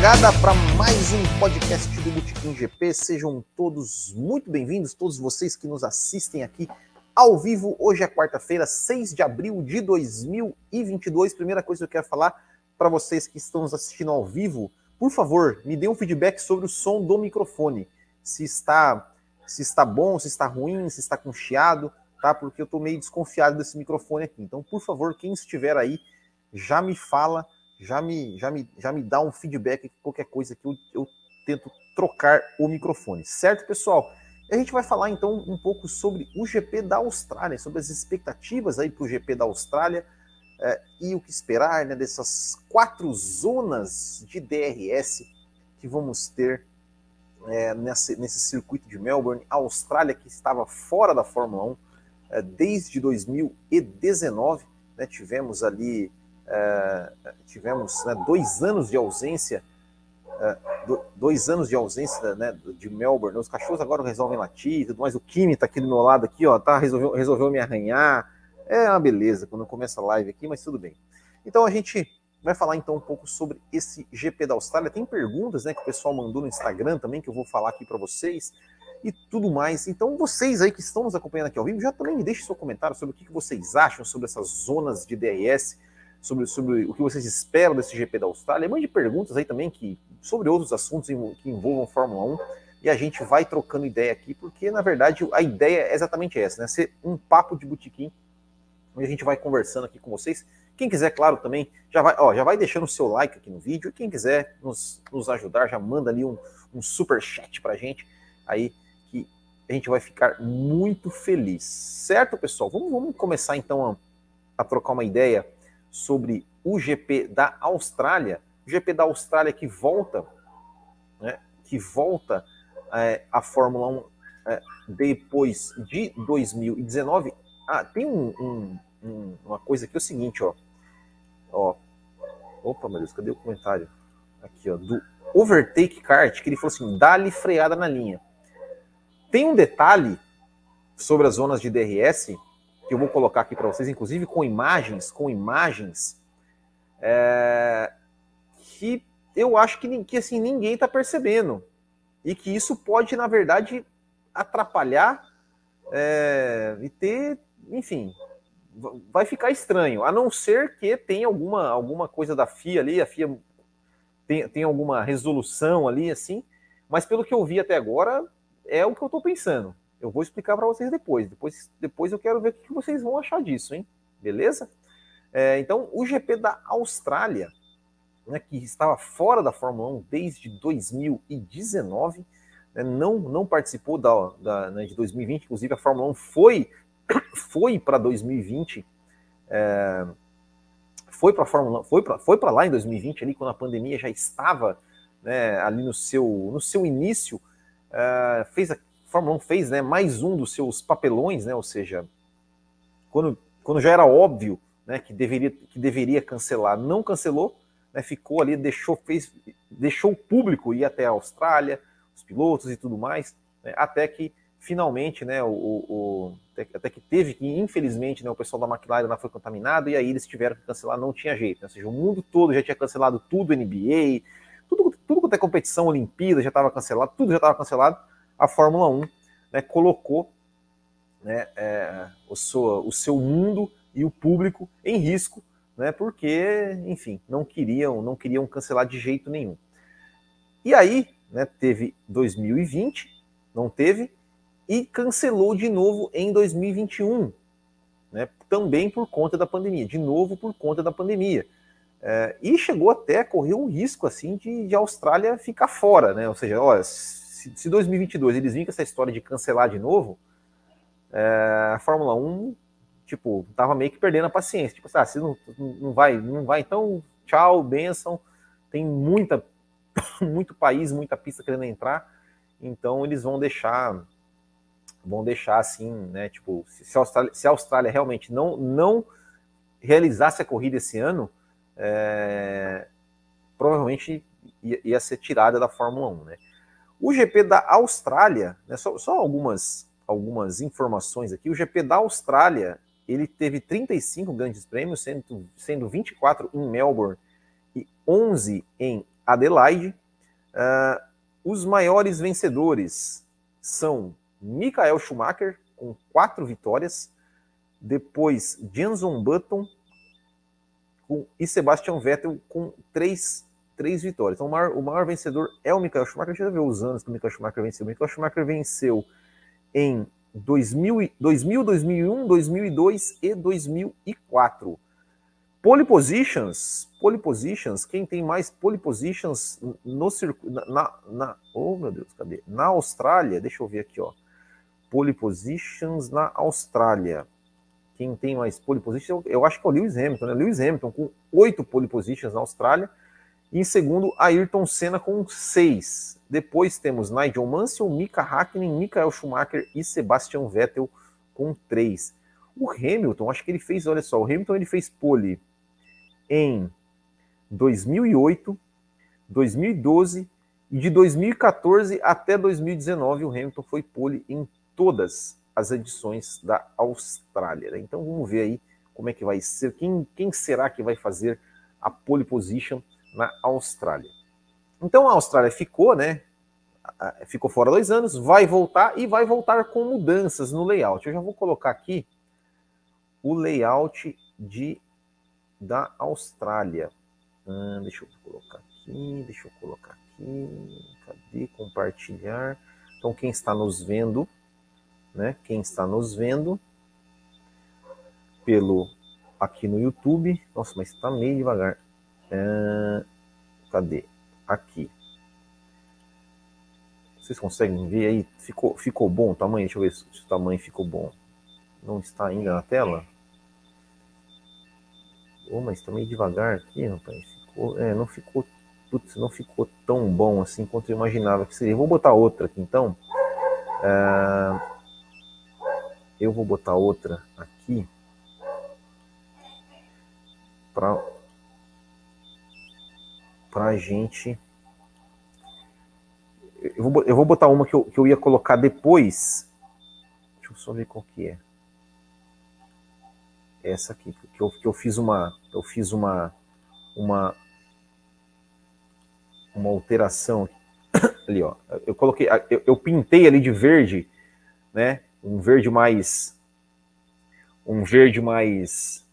Largada para mais um podcast do Botequim GP. Sejam todos muito bem-vindos, todos vocês que nos assistem aqui ao vivo. Hoje é quarta-feira, 6 de abril de 2022. Primeira coisa que eu quero falar para vocês que estão nos assistindo ao vivo, por favor, me dê um feedback sobre o som do microfone. Se está se está bom, se está ruim, se está com chiado, tá? Porque eu estou meio desconfiado desse microfone aqui. Então, por favor, quem estiver aí, já me fala já me, já me, já me dá um feedback, qualquer coisa que eu, eu tento trocar o microfone, certo, pessoal? A gente vai falar então um pouco sobre o GP da Austrália, sobre as expectativas aí para o GP da Austrália é, e o que esperar né, dessas quatro zonas de DRS que vamos ter é, nesse, nesse circuito de Melbourne, a Austrália que estava fora da Fórmula 1 é, desde 2019, né, tivemos ali é, tivemos né, dois anos de ausência, é, dois anos de ausência né, de Melbourne. Os cachorros agora resolvem latir, tudo mais. O Kimi está aqui do meu lado aqui, ó, tá resolveu, resolveu me arranhar. É uma beleza quando começa a live aqui, mas tudo bem. Então a gente vai falar então um pouco sobre esse GP da Austrália. Tem perguntas, né, que o pessoal mandou no Instagram também que eu vou falar aqui para vocês e tudo mais. Então vocês aí que estão nos acompanhando aqui ao vivo, já também me deixem seu comentário sobre o que vocês acham sobre essas zonas de DRS sobre, sobre o que vocês esperam desse GP da Austrália. Mande perguntas aí também que, sobre outros assuntos que envolvam Fórmula 1 e a gente vai trocando ideia aqui, porque na verdade a ideia é exatamente essa, né? Ser um papo de botequim, onde a gente vai conversando aqui com vocês. Quem quiser, claro, também já vai, ó, já vai deixando o seu like aqui no vídeo. Quem quiser nos, nos ajudar, já manda ali um, um super chat pra gente aí que a gente vai ficar muito feliz, certo, pessoal? Vamos, vamos começar então a, a trocar uma ideia sobre o GP da Austrália, o GP da Austrália que volta, né, que volta é, a Fórmula 1 é, depois de 2019. Ah, tem um, um, um, uma coisa aqui, é o seguinte, ó, ó, opa, meu Deus, cadê o comentário? Aqui, ó, do Overtake Kart, que ele falou assim, dá-lhe freada na linha. Tem um detalhe sobre as zonas de DRS que eu vou colocar aqui para vocês, inclusive com imagens, com imagens, é, que eu acho que, que assim, ninguém está percebendo. E que isso pode, na verdade, atrapalhar é, e ter, enfim, vai ficar estranho, a não ser que tenha alguma, alguma coisa da FIA ali, a FIA tem, tem alguma resolução ali, assim, mas pelo que eu vi até agora, é o que eu estou pensando. Eu vou explicar para vocês depois. depois. Depois eu quero ver o que vocês vão achar disso, hein? Beleza? É, então, o GP da Austrália, né, que estava fora da Fórmula 1 desde 2019, né, não, não participou da, da né, de 2020, inclusive a Fórmula 1 foi, foi para 2020, é, foi para Fórmula foi para foi lá em 2020, ali quando a pandemia já estava né, ali no seu, no seu início, é, fez a Fórmula 1 fez né, mais um dos seus papelões, né, ou seja, quando, quando já era óbvio né, que, deveria, que deveria cancelar, não cancelou, né, ficou ali, deixou, fez, deixou o público ir até a Austrália, os pilotos e tudo mais, né, até que finalmente, né, o, o, até que teve que, infelizmente, né, o pessoal da McLaren foi contaminado e aí eles tiveram que cancelar, não tinha jeito, né, ou seja, o mundo todo já tinha cancelado tudo, NBA, tudo, tudo quanto é competição, Olimpíada já estava cancelado, tudo já estava cancelado, a Fórmula 1 né, colocou né, é, o, seu, o seu mundo e o público em risco, né, porque, enfim, não queriam, não queriam cancelar de jeito nenhum. E aí, né, teve 2020, não teve, e cancelou de novo em 2021, né, também por conta da pandemia, de novo por conta da pandemia. É, e chegou até a correr um risco assim de, de Austrália ficar fora, né? Ou seja, olha, se, se 2022 eles vinham com essa história de cancelar de novo, é, a Fórmula 1, tipo, tava meio que perdendo a paciência. Tipo, ah, se não, não vai, não vai, então tchau, benção. Tem muita, muito país, muita pista querendo entrar, então eles vão deixar, vão deixar assim, né? Tipo, se a Austrália, se a Austrália realmente não, não realizasse a corrida esse ano, é, provavelmente ia, ia, ser tirada da Fórmula 1, né? O GP da Austrália, né, só, só, algumas, algumas informações aqui, o GP da Austrália, ele teve 35 grandes prêmios, sendo, sendo 24 em Melbourne e 11 em Adelaide. Uh, os maiores vencedores são Michael Schumacher, com quatro vitórias, depois Jenson Button com, e Sebastian Vettel com três, três vitórias. Então o maior, o maior vencedor é o Michael Schumacher. A gente já viu os anos que o Michael Schumacher venceu. O Michael Schumacher venceu em 2000, 2000 2001, 2002 e 2004. Pole positions, pole positions, quem tem mais pole positions no circuito, na, na, oh meu Deus, cadê? Na Austrália, deixa eu ver aqui, ó. Pole positions na Austrália. Quem tem mais pole positions, eu, eu acho que é o Lewis Hamilton, né? Lewis Hamilton com oito pole positions na Austrália. Em segundo, Ayrton Senna com seis. Depois temos Nigel Mansell, Mika Hakkinen, Michael Schumacher e Sebastian Vettel com três. O Hamilton, acho que ele fez, olha só, o Hamilton ele fez pole em 2008, 2012 e de 2014 até 2019 o Hamilton foi pole em todas as edições da Austrália. Né? Então vamos ver aí como é que vai ser, quem, quem será que vai fazer a pole position na Austrália. Então a Austrália ficou, né? Ficou fora dois anos, vai voltar e vai voltar com mudanças no layout. Eu já vou colocar aqui o layout de da Austrália. Hum, deixa eu colocar aqui, deixa eu colocar aqui. Cadê compartilhar? Então, quem está nos vendo, né? Quem está nos vendo pelo aqui no YouTube. Nossa, mas está meio devagar. Hum, cadê? Aqui. Vocês conseguem ver aí? Ficou, ficou bom o tamanho? Deixa eu ver se o tamanho ficou bom. Não está ainda na tela? Oh, mas tá meio devagar aqui, rapaz. Ficou, é, não ficou. Putz, não ficou tão bom assim quanto eu imaginava que seria. vou botar outra aqui então. É, eu vou botar outra aqui para para gente. Eu vou, eu vou botar uma que eu, que eu ia colocar depois. Deixa eu só ver qual que é essa aqui, que eu, que eu fiz uma, eu fiz uma, uma, uma alteração ali, ó. Eu coloquei, eu, eu pintei ali de verde, né? Um verde mais, um verde mais,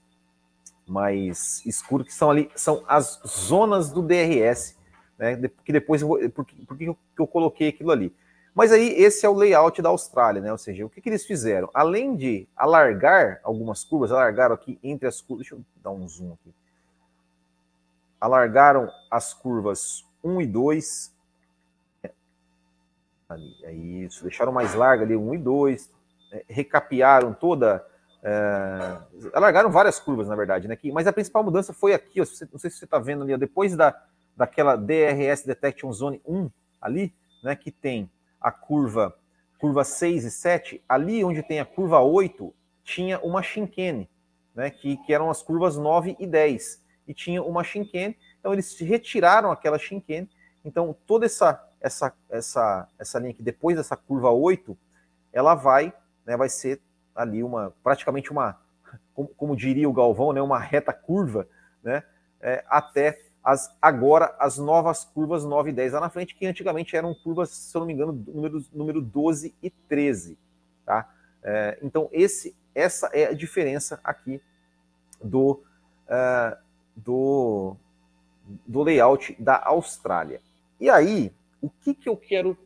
mais escuro, que são ali, são as zonas do DRS, né? Que depois eu vou, porque, eu, eu coloquei aquilo ali. Mas aí esse é o layout da Austrália, né? Ou seja, o que, que eles fizeram? Além de alargar algumas curvas, alargaram aqui entre as curvas. Deixa eu dar um zoom aqui. Alargaram as curvas 1 e 2. Ali, é isso. Deixaram mais larga ali 1 e 2. É, recapearam toda. É, alargaram várias curvas, na verdade, né? mas a principal mudança foi aqui, ó, não sei se você está vendo ali, ó, depois da, daquela DRS Detection Zone 1 ali, né? Que tem a curva curva 6 e 7, ali onde tem a curva 8, tinha uma chicane, né, que, que eram as curvas 9 e 10, e tinha uma chicane, então eles retiraram aquela chicane, então toda essa, essa, essa, essa linha aqui, depois dessa curva 8, ela vai, né, vai ser ali uma, praticamente uma, como, como diria o Galvão, né, uma reta curva, né, é, até as, agora as novas curvas 9 e 10 lá na frente, que antigamente eram curvas, se eu não me engano, número, número 12 e 13. Tá? É, então, esse, essa é a diferença aqui do, uh, do, do layout da Austrália. E aí, o que, que eu quero,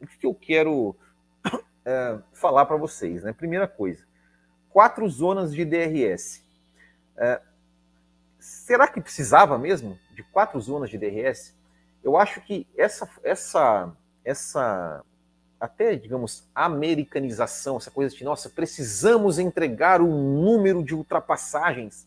o que, que eu quero uh, falar para vocês? Né? Primeira coisa, quatro zonas de DRS. Uh, será que precisava mesmo de quatro zonas de DRS? Eu acho que essa, essa, essa até, digamos, americanização, essa coisa de, nossa, precisamos entregar um número de ultrapassagens,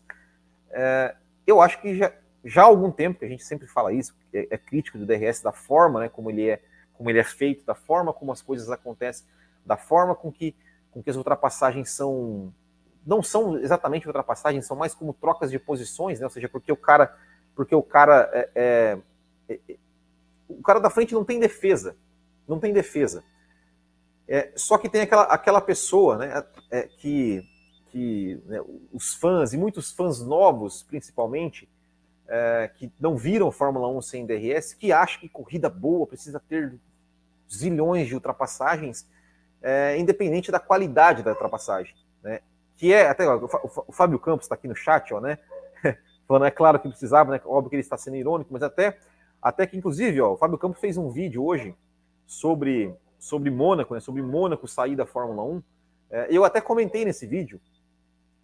é, eu acho que já, já há algum tempo que a gente sempre fala isso, é, é, crítico do DRS, da forma né, como, ele é, como ele é feito, da forma como as coisas acontecem, da forma com que, com que as ultrapassagens são não são exatamente ultrapassagens, são mais como trocas de posições, né? Ou seja, porque o cara, porque o cara, é, é, é, é o cara da frente não tem defesa, não tem defesa. É, só que tem aquela, aquela pessoa, né? É, que, que né, os fãs e muitos fãs novos, principalmente, é, que não viram Fórmula 1 sem DRS, que acham que corrida boa precisa ter zilhões de ultrapassagens, é, independente da qualidade da ultrapassagem. Né? Que é, até o Fábio Campos está aqui no chat, ó, né? Falando, é claro que precisava, né? Óbvio que ele está sendo irônico, mas até, até que, inclusive, ó, o Fábio Campos fez um vídeo hoje sobre, sobre Mônaco, né? Sobre Mônaco sair da Fórmula 1. É, eu até comentei nesse vídeo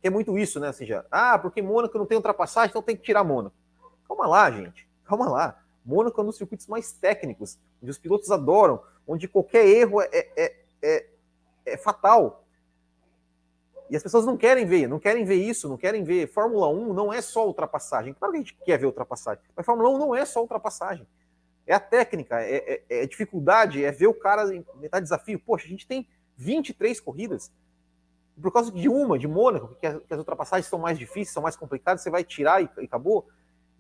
que é muito isso, né? Assim, já, ah, porque Mônaco não tem ultrapassagem, então tem que tirar Mônaco. Calma lá, gente. Calma lá. Mônaco é um dos circuitos mais técnicos, onde os pilotos adoram, onde qualquer erro é, é, é, é fatal. E as pessoas não querem ver, não querem ver isso, não querem ver. Fórmula 1 não é só ultrapassagem. Claro que a gente quer ver ultrapassagem, mas Fórmula 1 não é só ultrapassagem. É a técnica, é, é, é dificuldade, é ver o cara metade desafio. Poxa, a gente tem 23 corridas por causa de uma, de Mônaco, que as, que as ultrapassagens são mais difíceis, são mais complicadas, você vai tirar e, e acabou.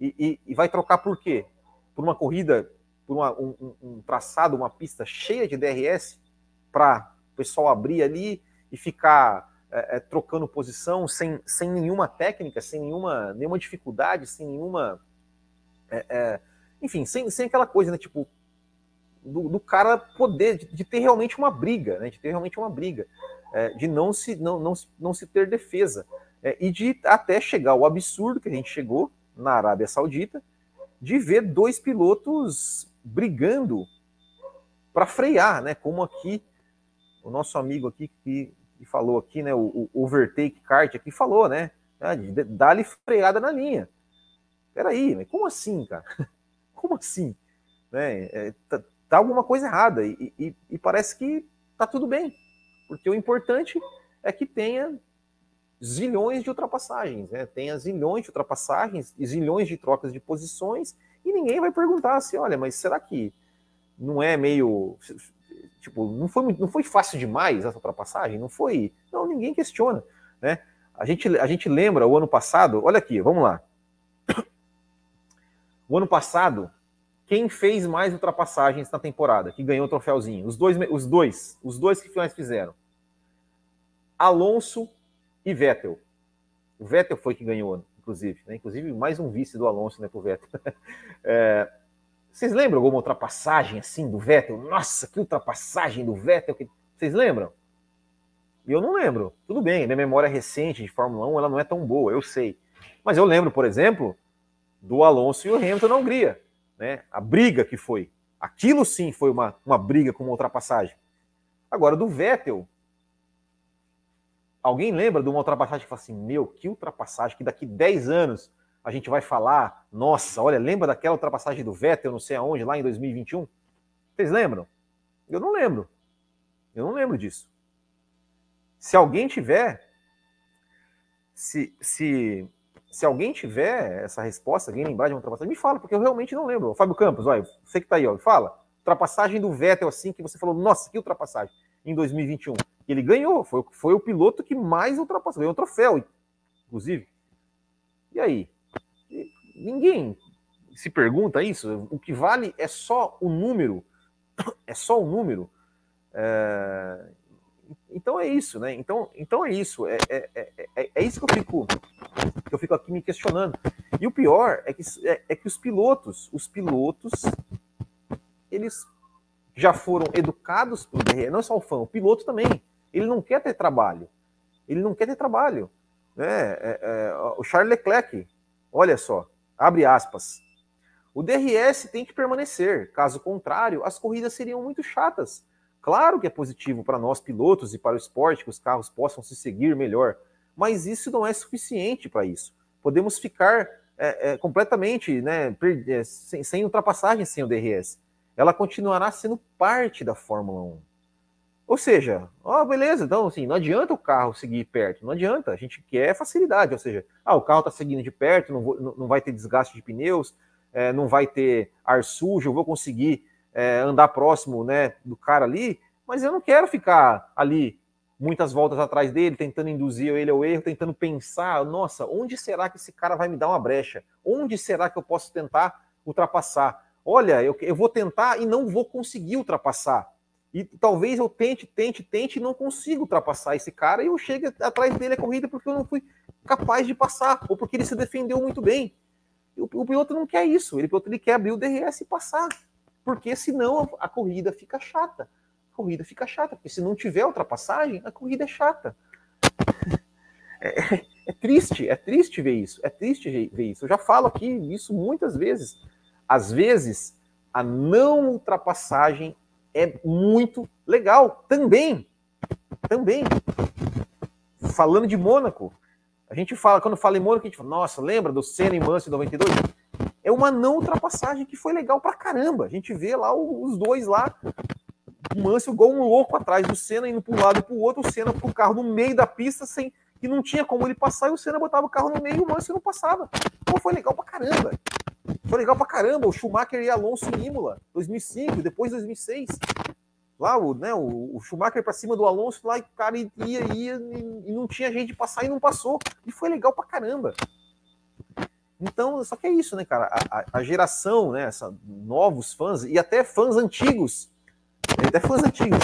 E, e, e, vai trocar por quê? Por uma corrida, por uma, um, um, traçado, uma pista cheia de DRS, para o pessoal abrir ali e ficar é, é, trocando posição sem, sem nenhuma técnica, sem nenhuma, nenhuma dificuldade, sem nenhuma. É, é enfim, sem, sem aquela coisa, né? Tipo, do, do cara poder, de, de, ter realmente uma briga, né? De ter realmente uma briga é, de não se, não, não, não se ter defesa. É, e de até chegar ao absurdo que a gente chegou na Arábia Saudita, de ver dois pilotos brigando para frear, né? Como aqui o nosso amigo aqui que, que falou aqui, né? O, o overtake kart aqui falou, né? Ah, Dá-lhe freada na linha. Peraí, mas como assim, cara? Como assim? Né? É, tá, tá, alguma coisa errada e, e, e parece que tá tudo bem. Porque o importante é que tenha zilhões de ultrapassagens, né? Tenha zilhões de ultrapassagens e zilhões de trocas de posições e ninguém vai perguntar assim, olha, mas será que não é meio tipo, não foi não foi fácil demais essa ultrapassagem? Não foi? Não, ninguém questiona, né? A gente a gente lembra o ano passado, olha aqui, vamos lá. O ano passado, quem fez mais ultrapassagens na temporada, que ganhou o troféuzinho? Os dois, os dois, os dois que mais fizeram. Alonso e Vettel. O Vettel foi que ganhou, inclusive, né? Inclusive mais um vice do Alonso, né, pro Vettel. É, vocês lembram alguma ultrapassagem assim do Vettel? Nossa, que ultrapassagem do Vettel! Que... Vocês lembram? Eu não lembro. Tudo bem, minha memória recente de Fórmula 1 ela não é tão boa, eu sei. Mas eu lembro, por exemplo, do Alonso e o Hamilton na Hungria né? A briga que foi. Aquilo sim foi uma, uma briga com uma ultrapassagem. Agora, do Vettel, alguém lembra de uma ultrapassagem que fala assim: meu, que ultrapassagem, que daqui 10 anos a gente vai falar, nossa, olha, lembra daquela ultrapassagem do Vettel, não sei aonde, lá em 2021? Vocês lembram? Eu não lembro. Eu não lembro disso. Se alguém tiver, se, se se alguém tiver essa resposta, alguém lembrar de uma ultrapassagem, me fala, porque eu realmente não lembro. Fábio Campos, olha, você que tá aí, ó, fala. Ultrapassagem do Vettel, assim, que você falou, nossa, que ultrapassagem, em 2021. Ele ganhou, foi, foi o piloto que mais ultrapassou, ganhou um troféu, inclusive. E aí? Ninguém se pergunta isso. O que vale é só o número, é só o número. É... Então é isso, né? Então, então é isso. É, é, é, é isso que eu fico que eu fico aqui me questionando. E o pior é que, é, é que os pilotos, os pilotos, eles já foram educados pelo DRE, não é só o fã, o piloto também. Ele não quer ter trabalho. Ele não quer ter trabalho. Né? É, é, o Charles Leclerc, olha só, abre aspas. O DRS tem que permanecer, caso contrário, as corridas seriam muito chatas. Claro que é positivo para nós pilotos e para o esporte que os carros possam se seguir melhor, mas isso não é suficiente para isso. Podemos ficar é, é, completamente né, é, sem, sem ultrapassagem sem o DRS. Ela continuará sendo parte da Fórmula 1. Ou seja, ó, beleza, então assim, não adianta o carro seguir perto, não adianta, a gente quer facilidade, ou seja, ah, o carro está seguindo de perto, não, vou, não, vai ter desgaste de pneus, é, não vai ter ar sujo, eu vou conseguir é, andar próximo né, do cara ali, mas eu não quero ficar ali muitas voltas atrás dele, tentando induzir ele ao erro, tentando pensar, nossa, onde será que esse cara vai me dar uma brecha? Onde será que eu posso tentar ultrapassar? Olha, eu, eu vou tentar e não vou conseguir ultrapassar. E talvez eu tente, tente, tente e não consiga ultrapassar esse cara e eu chegue atrás dele a corrida porque eu não fui capaz de passar, ou porque ele se defendeu muito bem. o, o piloto não quer isso, ele, ele quer abrir o DRS e passar, porque senão a, a corrida fica chata. A corrida fica chata, porque se não tiver ultrapassagem, a corrida é chata. É, é, triste, é triste ver isso, é triste ver isso. Eu já falo aqui isso muitas vezes. Às vezes, a não ultrapassagem é muito legal também. Também. Falando de Mônaco, a gente fala, quando fala em Mônaco, a gente fala, nossa, lembra do Senna e em 92? É uma não ultrapassagem que foi legal pra caramba. A gente vê lá os dois lá, o Mansell igual um louco atrás do Senna, indo para um lado e para o outro, o Senna com o carro no meio da pista, sem que não tinha como ele passar, e o Senna botava o carro no meio e o Mansell não passava. Pô, foi legal pra caramba. Foi legal pra caramba. O Schumacher e Alonso em Imola, 2005, depois 2006. Lá, o, né, o, o Schumacher para cima do Alonso, lá, e o cara ia, ia, e, e não tinha gente passar e não passou. E foi legal pra caramba. Então, só que é isso, né, cara? A, a, geração, né, essa, novos fãs, e até fãs antigos, até fãs antigos,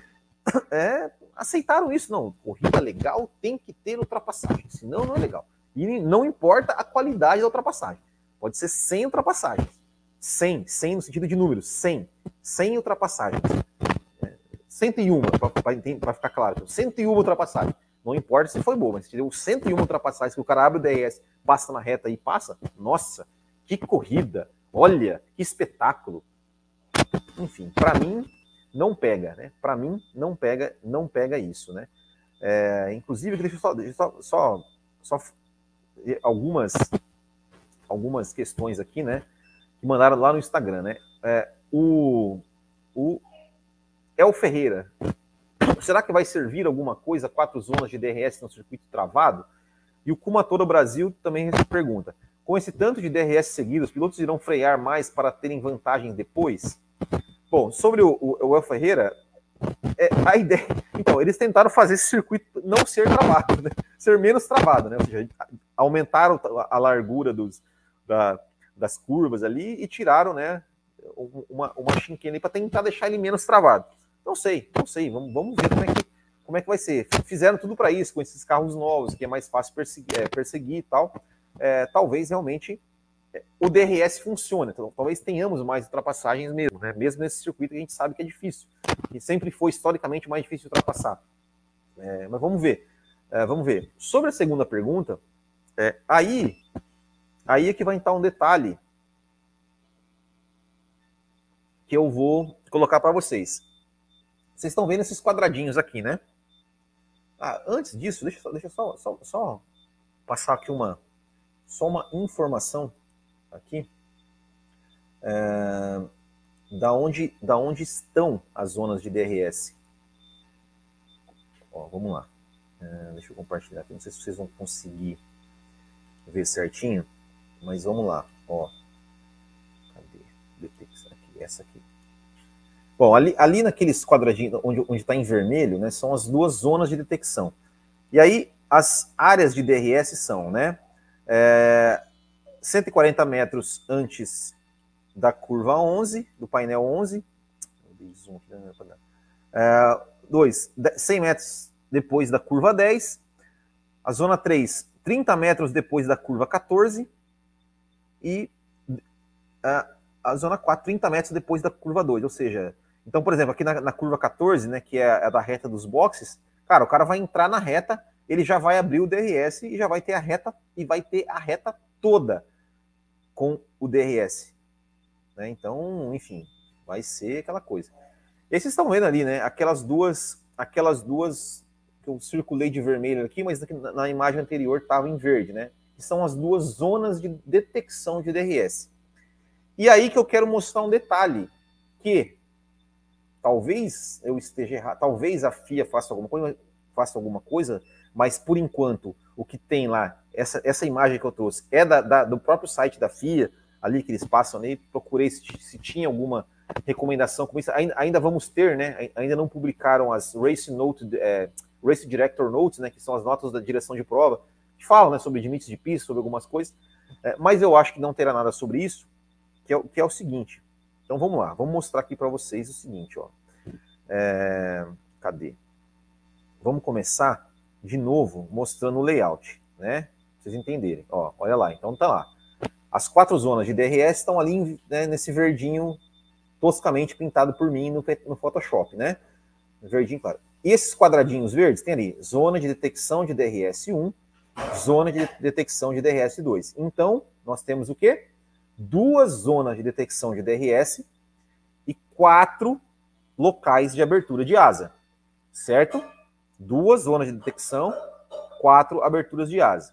é, aceitaram isso. Não, corrida legal tem que ter ultrapassagem, senão não é legal. E não importa a qualidade da ultrapassagem. Pode ser 100 ultrapassagens. 100, 100 no sentido de números, 100. 100 ultrapassagens. 101, para ficar claro. 101 ultrapassagens. Não importa se foi boa, mas se deu 101 ultrapassagens que o cara abre o DRS, passa na reta e passa, nossa, que corrida! Olha, que espetáculo! Enfim, para mim, não pega, né? Para mim, não pega, não pega isso, né? É, inclusive, deixa eu só, deixa só, só, só algumas algumas questões aqui, né? Que mandaram lá no Instagram, né? É, o, o El Ferreira, será que vai servir alguma coisa quatro zonas de DRS no circuito travado? E o Kumatora Brasil também pergunta: com esse tanto de DRS seguidos, os pilotos irão frear mais para terem vantagem depois? Bom, sobre o, o, o El Ferreira, é, a ideia. Então, eles tentaram fazer esse circuito não ser travado, né? ser menos travado, né? Ou seja, aumentaram a largura dos, da, das curvas ali e tiraram, né, uma, uma chinquena para tentar deixar ele menos travado. Não sei, não sei, vamos, vamos ver como é, que, como é que vai ser. Fizeram tudo para isso, com esses carros novos, que é mais fácil perseguir, é, perseguir e tal. É, talvez realmente é, o DRS funcione, então, talvez tenhamos mais ultrapassagens mesmo, né? mesmo nesse circuito que a gente sabe que é difícil, e sempre foi historicamente mais difícil de ultrapassar. É, mas vamos ver, é, vamos ver. Sobre a segunda pergunta, é, aí Aí é que vai entrar um detalhe que eu vou colocar para vocês. Vocês estão vendo esses quadradinhos aqui, né? Ah, antes disso, deixa, deixa só, só, só passar aqui uma só uma informação aqui é, da onde da onde estão as zonas de DRS. Ó, vamos lá. É, deixa eu compartilhar aqui. Não sei se vocês vão conseguir ver certinho. Mas vamos lá, ó. Cadê? Detecção aqui, essa aqui. Bom, ali, ali naqueles quadradinhos onde está em vermelho, né, são as duas zonas de detecção. E aí as áreas de DRS são, né, é, 140 metros antes da curva 11, do painel 11, é, 2, 100 metros depois da curva 10, a zona 3, 30 metros depois da curva 14, e a, a zona 4, 30 metros depois da curva 2. Ou seja, então, por exemplo, aqui na, na curva 14, né, que é a, a da reta dos boxes, cara, o cara vai entrar na reta, ele já vai abrir o DRS e já vai ter a reta e vai ter a reta toda com o DRS. Né? Então, enfim, vai ser aquela coisa. E vocês estão vendo ali, né? Aquelas duas, aquelas duas que eu circulei de vermelho aqui, mas na, na imagem anterior estava em verde, né? Que são as duas zonas de detecção de DRS. E aí que eu quero mostrar um detalhe, que talvez eu esteja errado, talvez a FIA faça alguma coisa, faça alguma coisa, mas por enquanto o que tem lá, essa, essa imagem que eu trouxe, é da, da, do próprio site da FIA, ali que eles passam ali, procurei se, se tinha alguma recomendação como isso, ainda, ainda, vamos ter, né, ainda não publicaram as Race Note, é, Race Director Notes, né, que são as notas da direção de prova, falam né, sobre limites de pista, sobre algumas coisas, é, mas eu acho que não terá nada sobre isso, que é, que é o seguinte. Então vamos lá, vamos mostrar aqui para vocês o seguinte, ó. É, cadê? Vamos começar de novo mostrando o layout, né? Pra vocês entenderem. Ó, olha lá, então tá lá. As quatro zonas de DRS estão ali né, nesse verdinho toscamente pintado por mim no, no Photoshop, né? Verdinho claro. E esses quadradinhos verdes tem ali zona de detecção de DRS1, zona de detecção de DRS2. Então, nós temos o quê? Duas zonas de detecção de DRS e quatro locais de abertura de asa, certo? Duas zonas de detecção, quatro aberturas de asa.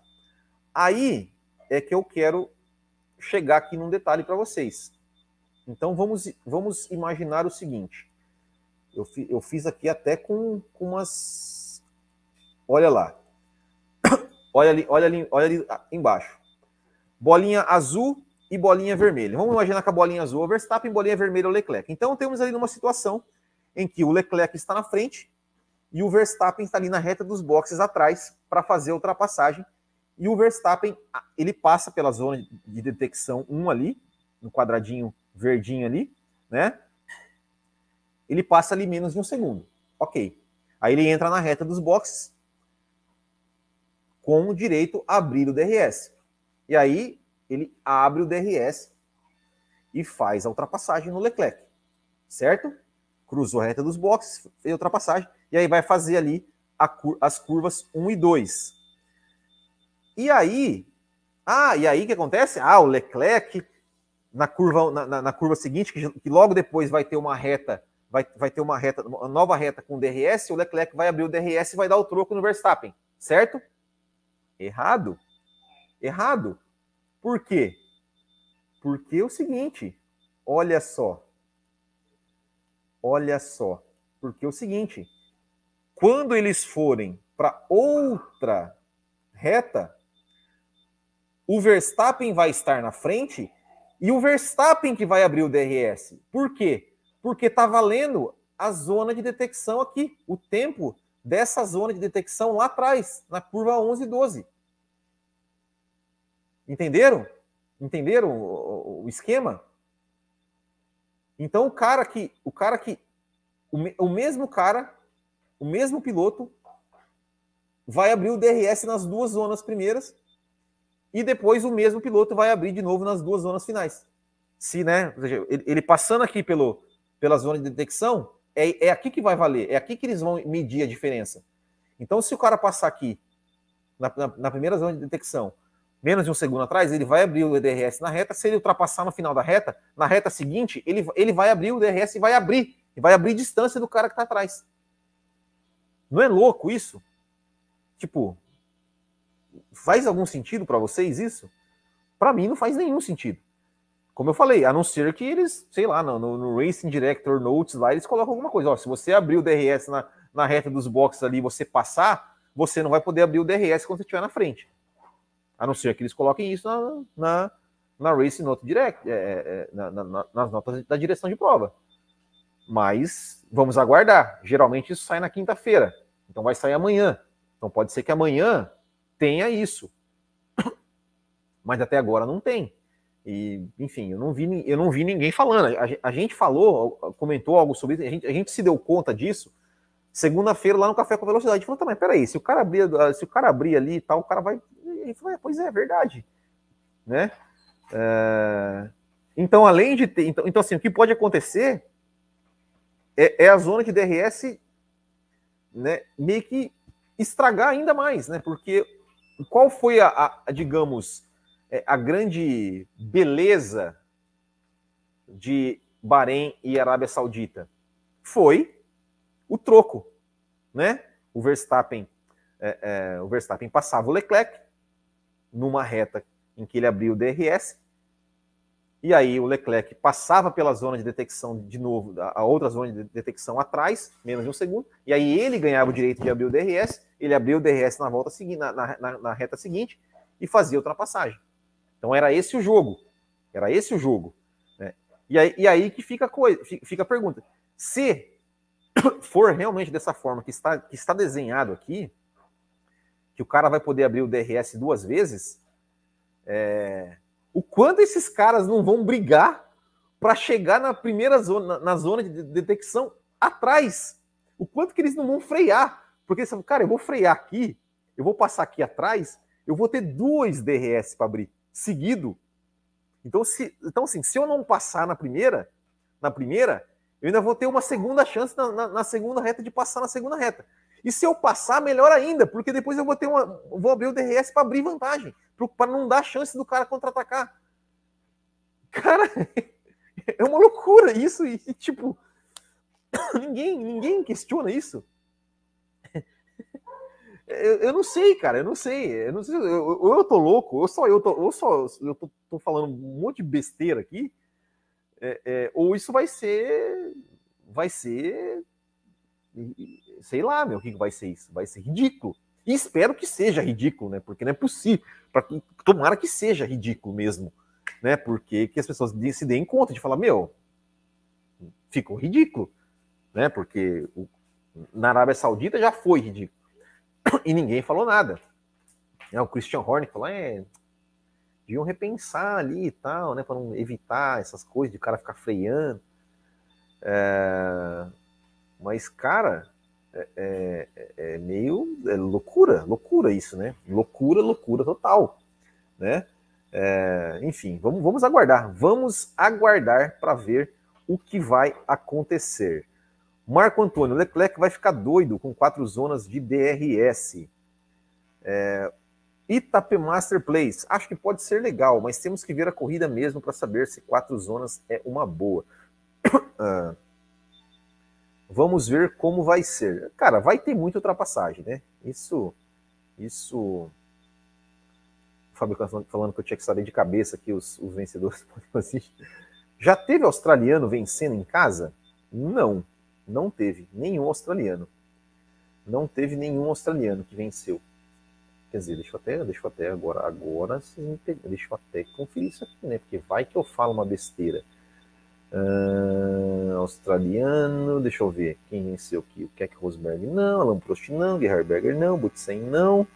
Aí é que eu quero chegar aqui num detalhe para vocês. Então vamos, vamos imaginar o seguinte. Eu, fi, eu fiz aqui até com, com umas. Olha lá. Olha ali, olha ali, olha ali embaixo. Bolinha azul e bolinha vermelha. Vamos imaginar que a bolinha azul é o Verstappen, bolinha vermelha é o Leclerc. Então temos ali numa situação em que o Leclerc está na frente e o Verstappen está ali na reta dos boxes atrás para fazer a ultrapassagem. E o Verstappen, ele passa pela zona de detecção 1 ali, no quadradinho verdinho ali, né? Ele passa ali menos de um segundo. Ok. Aí ele entra na reta dos boxes com o direito a abrir o DRS. E aí ele abre o DRS e faz a ultrapassagem no Leclerc. Certo? Cruzou a reta dos boxes, fez a ultrapassagem, e aí vai fazer ali as curvas 1 e 2. E aí, ah, e aí o que acontece? Ah, o Leclerc na curva, na, na curva seguinte, que, que, logo depois vai ter uma reta, vai, vai ter uma reta, uma nova reta com DRS, o Leclerc vai abrir o DRS e vai dar o troco no Verstappen, certo? Errado. Errado. Por quê? Porque é o seguinte, olha só. Olha só. Porque é o seguinte, quando eles forem para outra reta, o Verstappen vai estar na frente e o Verstappen que vai abrir o DRS. Por quê? Porque está valendo a zona de detecção aqui, o tempo dessa zona de detecção lá atrás, na curva 11 e 12. Entenderam? Entenderam o, esquema? Então o cara que, o cara que, o, o mesmo cara, o mesmo piloto vai abrir o DRS nas duas zonas primeiras e depois o mesmo piloto vai abrir de novo nas duas zonas finais. Se, né, ele, ele, passando aqui pelo, pela zona de detecção, é, é aqui que vai valer, é aqui que eles vão medir a diferença. Então, se o cara passar aqui na, na, na primeira zona de detecção, menos de um segundo atrás, ele vai abrir o DRS na reta. Se ele ultrapassar no final da reta, na reta seguinte, ele, ele vai abrir o DRS e vai abrir, e vai abrir distância do cara que está atrás. Não é louco isso? Tipo, Faz algum sentido para vocês isso? Para mim não faz nenhum sentido. Como eu falei, a não ser que eles, sei lá, no, no Racing Director Notes lá, eles colocam alguma coisa. Ó, se você abrir o DRS na, na reta dos boxes ali você passar, você não vai poder abrir o DRS quando você estiver na frente. A não ser que eles coloquem isso na, na, na Racing Note Direct, é, é, na, na, nas notas da direção de prova. Mas vamos aguardar. Geralmente isso sai na quinta-feira. Então vai sair amanhã. Então pode ser que amanhã tenha isso. Mas até agora não tem. E, enfim, eu não vi, eu não vi ninguém falando. A, a gente falou, comentou algo sobre isso, a gente, a gente se deu conta disso segunda-feira lá no Café com Velocidade. A gente falou, tá, mas peraí, se o cara abrir, se o cara abrir ali e tal, o cara vai. Ele falou, é, pois é, é verdade. Né? É... Então, além de ter. Então, então, assim, o que pode acontecer é, é a zona de DRS né, meio que estragar ainda mais, né? Porque qual foi a, a digamos, a grande beleza de Bahrein e Arábia Saudita? Foi o troco, né? O Verstappen, é, é, o Verstappen passava o Leclerc numa reta em que ele abriu o DRS, e aí o Leclerc passava pela zona de detecção de novo, a outra zona de detecção atrás, menos de um segundo, e aí ele ganhava o direito de abrir o DRS, ele abriu o DRS na volta seguinte, na, na, na, reta seguinte e fazia ultrapassagem. Então era esse o jogo. Era esse o jogo. Né? E, aí, e aí que fica a, coisa, fica a pergunta. Se for realmente dessa forma que está, que está desenhado aqui, que o cara vai poder abrir o DRS duas vezes, é, o quanto esses caras não vão brigar para chegar na primeira zona, na zona de detecção atrás. O quanto que eles não vão frear. Porque eles falam, cara, eu vou frear aqui, eu vou passar aqui atrás, eu vou ter dois DRS para abrir, seguido. Então, se, então assim, se eu não passar na primeira, na primeira, eu ainda vou ter uma segunda chance na, na, na segunda reta de passar na segunda reta. E se eu passar, melhor ainda, porque depois eu vou ter uma. Vou abrir o DRS para abrir vantagem, para não dar chance do cara contra-atacar. Cara, é uma loucura isso, e tipo, ninguém, ninguém questiona isso. Eu, eu, não sei, cara, eu não sei. Eu não sei ou eu tô louco, ou só eu tô, ou só eu tô, tô falando um monte de besteira aqui, é, é, ou isso vai ser. Vai ser. Sei lá, meu, o que vai ser isso? Vai ser ridículo. E espero que seja ridículo, né? Porque não é possível. Pra, tomara que seja ridículo mesmo, né? Porque que as pessoas se deem conta de falar, meu, ficou ridículo, né? Porque o, na Arábia Saudita já foi ridículo. E ninguém falou nada. É, o Christian Horner falou, é, deviam repensar ali e tal, né, para não evitar essas coisas de o cara ficar freando. É, mas, cara, é, é, é, meio é loucura, loucura isso, né? Loucura, loucura total, né? É, enfim, vamos, vamos aguardar, vamos aguardar para ver o que vai acontecer. Marco Antônio, Leclerc vai ficar doido com quatro zonas de DRS. É, Itapemaster Place, acho que pode ser legal, mas temos que ver a corrida mesmo para saber se quatro zonas é uma boa. Ah, vamos ver como vai ser. Cara, vai ter muita ultrapassagem, né? Isso, isso. O Fábio falando que eu tinha que saber de cabeça aqui os, os vencedores. Já teve australiano vencendo em casa? Não. Não teve nenhum australiano. Não teve nenhum australiano que venceu. Quer dizer, deixa eu até, deixa eu até agora, agora deixa eu até conferir isso aqui, né? Porque vai que eu falo uma besteira. Uh, australiano, deixa eu ver quem venceu aqui. O Keck Rosberg não, Alan Prost não, Gerhard não, Butsen não,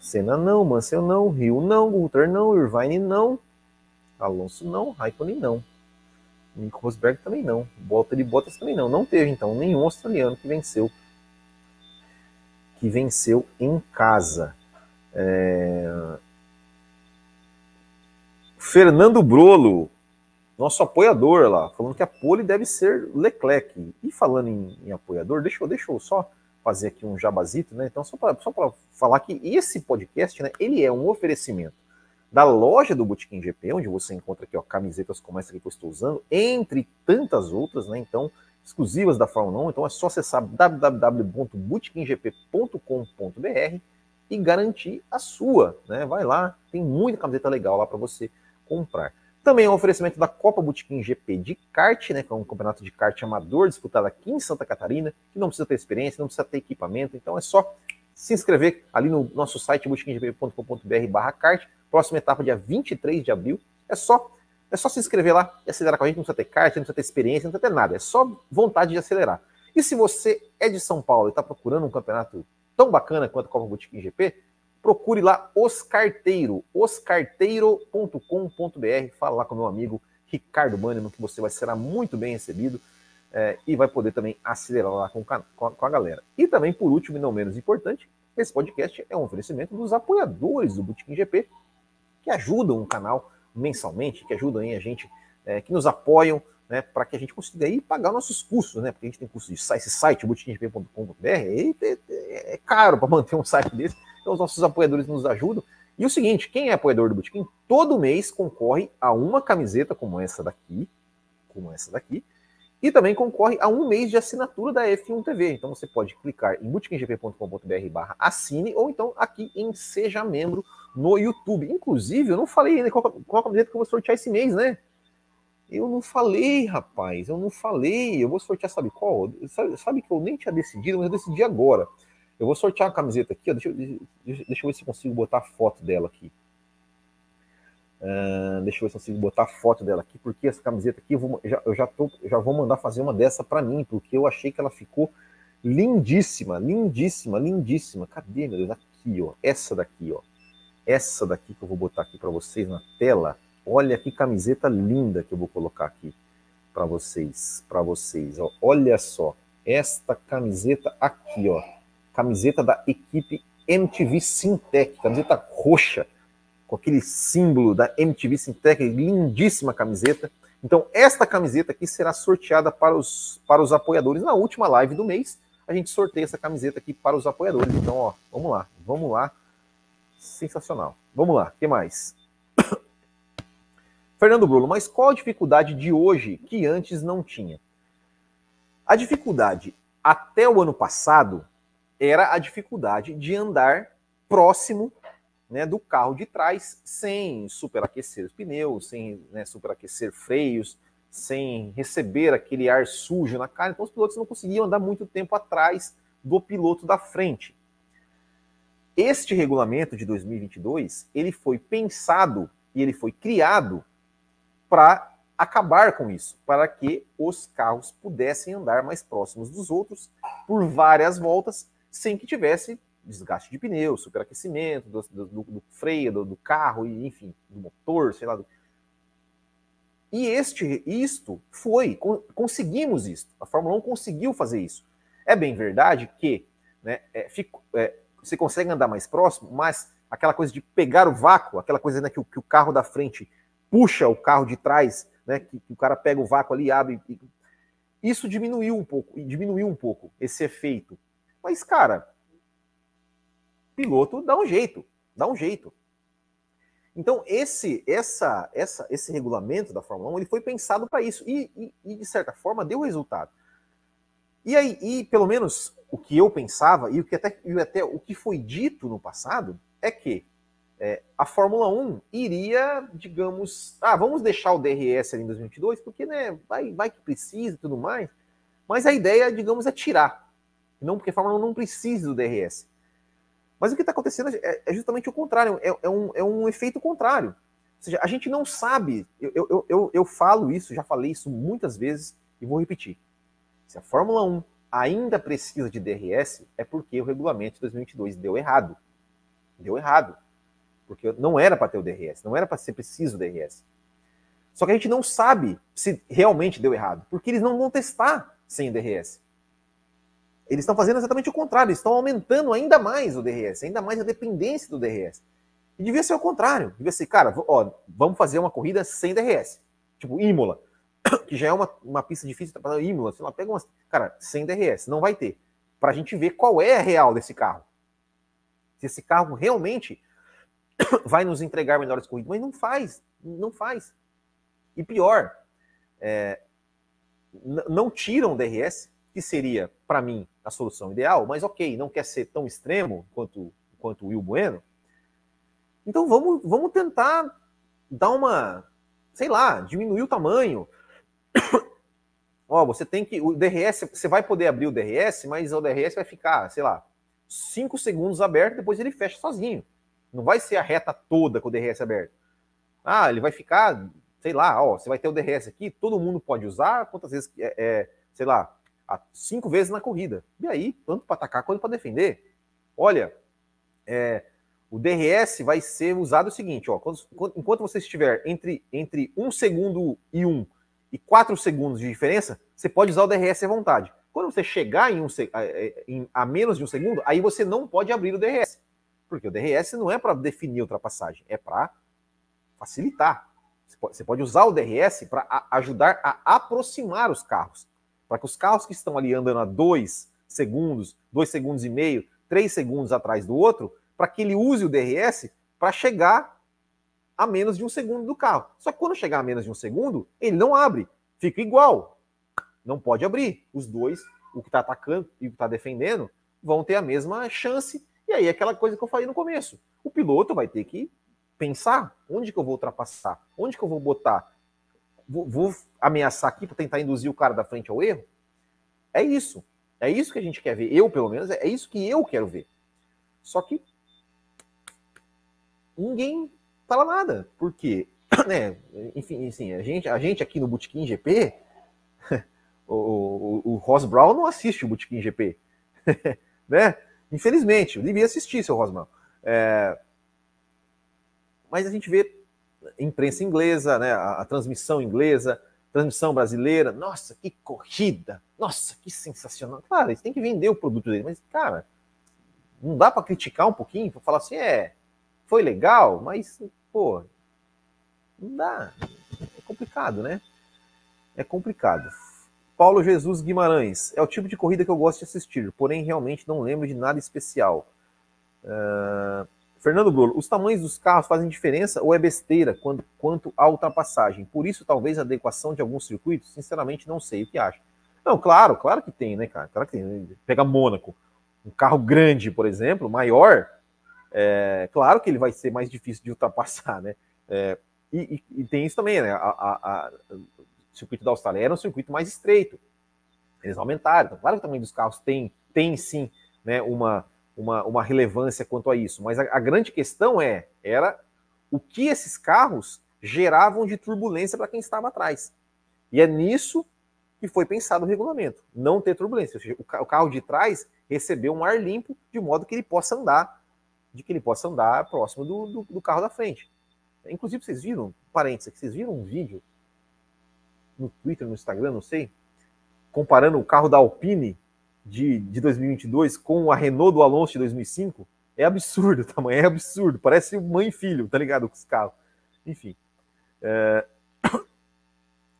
Senna não, Mansell não, Rio não, Guter não, Irvine não, Alonso não, Raikkonen não. Nico Rosberg também não. Bota de Bottas também não. Não teve, então, nenhum australiano que venceu que venceu em casa. É... Fernando Brolo, nosso apoiador lá, falando que a pole deve ser Leclerc. E falando em, em apoiador, deixa eu, deixa eu só fazer aqui um jabazito, né? Então, só para falar que esse podcast, né, ele é um oferecimento da loja do Botequim GP, onde você encontra aqui ó, camisetas como essa que eu estou usando, entre tantas outras, né? Então, exclusivas da Fórmula 1. Então é só acessar www.bootkinggp.com.br e garantir a sua, né? Vai lá, tem muita camiseta legal lá para você comprar. Também é um oferecimento da Copa Botequim GP de kart, né, que é um campeonato de kart amador disputado aqui em Santa Catarina, que não precisa ter experiência, não precisa ter equipamento, então é só se inscrever ali no nosso site botequimgp.com.br kart Próxima etapa, dia 23 de abril. É só é só se inscrever lá e acelerar com a gente. Não precisa ter kart, não precisa ter experiência, não precisa ter nada. É só vontade de acelerar. E se você é de São Paulo e está procurando um campeonato tão bacana quanto a Copa Boutique GP, procure lá Os Carteiro, oscarteiro.com.br. Fala lá com meu amigo Ricardo Bannerman, que você vai ser muito bem recebido é, e vai poder também acelerar lá com, com, com a galera. E também, por último e não menos importante, esse podcast é um oferecimento dos apoiadores do Boutique GP, que ajudam o canal mensalmente, que ajudam aí a gente, é, que nos apoiam, né, para que a gente consiga aí pagar nossos custos, né? Porque a gente tem custo de site, esse site, botiquimgp.com.br, é, é, é caro para manter um site desse, então os nossos apoiadores nos ajudam. E o seguinte, quem é apoiador do Botequim, todo mês concorre a uma camiseta como essa daqui, como essa daqui, e também concorre a um mês de assinatura da F1 TV. Então você pode clicar em bootkinggp.com.br barra assine ou então aqui em Seja Membro no YouTube. Inclusive, eu não falei ainda qual, qual camiseta que eu vou sortear esse mês, né? Eu não falei, rapaz, eu não falei. Eu vou sortear, sabe qual? Sabe, sabe que eu nem tinha decidido, mas eu decidi agora. Eu vou sortear a camiseta aqui, ó, deixa, deixa, deixa eu ver se eu consigo botar a foto dela aqui. Uh, deixa eu ver se eu consigo botar a foto dela aqui, porque essa camiseta aqui eu, vou, já, eu já, tô, já vou mandar fazer uma dessa para mim, porque eu achei que ela ficou lindíssima, lindíssima, lindíssima. Cadê, meu Deus? Aqui, ó. Essa daqui, ó. Essa daqui que eu vou botar aqui para vocês na tela. Olha que camiseta linda que eu vou colocar aqui para vocês, para vocês. Ó. Olha só, esta camiseta aqui, ó. Camiseta da equipe MTV Sintec, camiseta roxa com aquele símbolo da MTV Sintec, lindíssima camiseta. Então, esta camiseta aqui será sorteada para os, para os apoiadores. Na última live do mês, a gente sorteia essa camiseta aqui para os apoiadores. Então, ó, vamos lá, vamos lá. Sensacional. Vamos lá, o que mais? Fernando Bruno, mas qual a dificuldade de hoje que antes não tinha? A dificuldade até o ano passado era a dificuldade de andar próximo né, do carro de trás sem superaquecer os pneus, sem né, superaquecer freios, sem receber aquele ar sujo na cara. Então os pilotos não conseguiam andar muito tempo atrás do piloto da frente. Este regulamento de 2022 ele foi pensado e ele foi criado para acabar com isso, para que os carros pudessem andar mais próximos dos outros por várias voltas, sem que tivesse desgaste de pneu, superaquecimento do, do, do, freio do, do, carro, e enfim, do motor, sei lá. E este, isto foi, conseguimos isso. A Fórmula 1 conseguiu fazer isso. É bem verdade que né, é, fico, é, você consegue andar mais próximo, mas aquela coisa de pegar o vácuo, aquela coisa né, que, que o carro da frente puxa o carro de trás, né, que, que o cara pega o vácuo ali, abre. E, isso diminuiu um pouco, diminuiu um pouco esse efeito. Mas, cara, piloto dá um jeito, dá um jeito. Então, esse, essa, essa, esse regulamento da Fórmula 1 ele foi pensado para isso e, e, e, de certa forma, deu resultado. E aí, e pelo menos o que eu pensava e o que até, e até o que foi dito no passado é que é, a Fórmula 1 iria, digamos, ah, vamos deixar o DRS ali em 2022, porque né, vai, vai que precisa e tudo mais, mas a ideia, digamos, é tirar. Não porque a Fórmula 1 não precisa do DRS. Mas o que está acontecendo é, é, justamente o contrário, é, é, um, é um efeito contrário. Ou seja, a gente não sabe, eu, eu, eu, eu falo isso, já falei isso muitas vezes e vou repetir. Se a Fórmula 1 ainda precisa de DRS, é porque o regulamento de 2022 deu errado. Deu errado porque não era para ter o DRS, não era para ser preciso o DRS. Só que a gente não sabe se realmente deu errado, porque eles não vão testar sem o DRS. Eles estão fazendo exatamente o contrário, eles estão aumentando ainda mais o DRS, ainda mais a dependência do DRS. E devia ser o contrário, devia ser, cara, ó, vamos fazer uma corrida sem DRS, tipo Imola, já é uma, uma pista difícil para Imola, sei lá, pega uma, cara, sem DRS, não vai ter, para a gente ver qual é a real desse carro. Se esse carro realmente vai nos entregar melhores corridas, mas não faz, não faz. E pior, é, não tiram DRS, que seria, para mim, a solução ideal, mas ok, não quer ser tão extremo quanto, quanto o Will Bueno. Então vamos, vamos tentar dar uma, sei lá, diminuir o tamanho. Ó, você tem que. O DRS, você vai poder abrir o DRS, mas o DRS vai ficar, sei lá, 5 segundos aberto, depois ele fecha sozinho. Não vai ser a reta toda com o DRS aberto. Ah, ele vai ficar, sei lá, ó, você vai ter o DRS aqui, todo mundo pode usar, quantas vezes, é, é sei lá, cinco vezes na corrida. E aí, tanto para atacar quanto para defender. Olha, é, o DRS vai ser usado o seguinte, ó, enquanto você estiver entre, entre um segundo e um e quatro segundos de diferença, você pode usar o DRS à vontade. Quando você chegar em, um, em, a menos de um segundo, aí você não pode abrir o DRS. Porque o DRS não é para definir ultrapassagem, é para facilitar. Você pode, você pode, usar o DRS para ajudar a aproximar os carros. Para que os carros que estão ali andando a dois segundos, dois segundos e meio, três segundos atrás do outro, para que ele use o DRS para chegar a menos de um segundo do carro. Só que quando chegar a menos de um segundo, ele não abre, fica igual. Não pode abrir. Os dois, o que está atacando e o que está defendendo, vão ter a mesma chance e aí, aquela coisa que eu falei no começo: o piloto vai ter que pensar onde que eu vou ultrapassar, onde que eu vou botar. Vou, vou ameaçar aqui para tentar induzir o cara da frente ao erro? É isso. É isso que a gente quer ver. Eu, pelo menos, é isso que eu quero ver. Só que ninguém fala nada. Porque, né? Enfim, assim, a gente, a gente aqui no Botequim GP, o, o, o Ross Brown não assiste o Botequim GP. né? Infelizmente, eu devia assistir, seu Rosman. É... Mas a gente vê imprensa inglesa, né, a, a, transmissão inglesa, transmissão brasileira. Nossa, que corrida! Nossa, que sensacional! Claro, eles têm que vender o produto dele, mas, cara, não dá para criticar um pouquinho, para falar assim, é, foi legal, mas pô, não dá. É complicado, né? É complicado. Paulo Jesus Guimarães. É o tipo de corrida que eu gosto de assistir, porém realmente não lembro de nada especial. Uh, Fernando Bruno, os tamanhos dos carros fazem diferença ou é besteira quando, quanto à ultrapassagem? Por isso, talvez a adequação de alguns circuitos, sinceramente, não sei o que acha. Não, claro, claro que tem, né, cara? Claro que tem. Pega Mônaco, um carro grande, por exemplo, maior, é, claro que ele vai ser mais difícil de ultrapassar, né? É, e, e, e, tem isso também, né? A, a, a, o circuito da Austrália era um circuito mais estreito. Eles aumentaram. Então, claro que o tamanho dos carros tem, tem sim né, uma, uma, uma relevância quanto a isso. Mas a, grande questão é, era o que esses carros geravam de turbulência para quem estava atrás. E é nisso que foi pensado o regulamento, não ter turbulência. Seja, o carro de trás recebeu um ar limpo de modo que ele possa andar, de que ele possa andar próximo do, do, do carro da frente. Inclusive, vocês viram, parênteses, vocês viram um vídeo no Twitter, no Instagram, não sei, comparando o carro da Alpine de, de 2022 com a Renault do Alonso de 2005, é absurdo o tamanho, é absurdo. Parece mãe e filho, tá ligado? Com os carros. Enfim. É...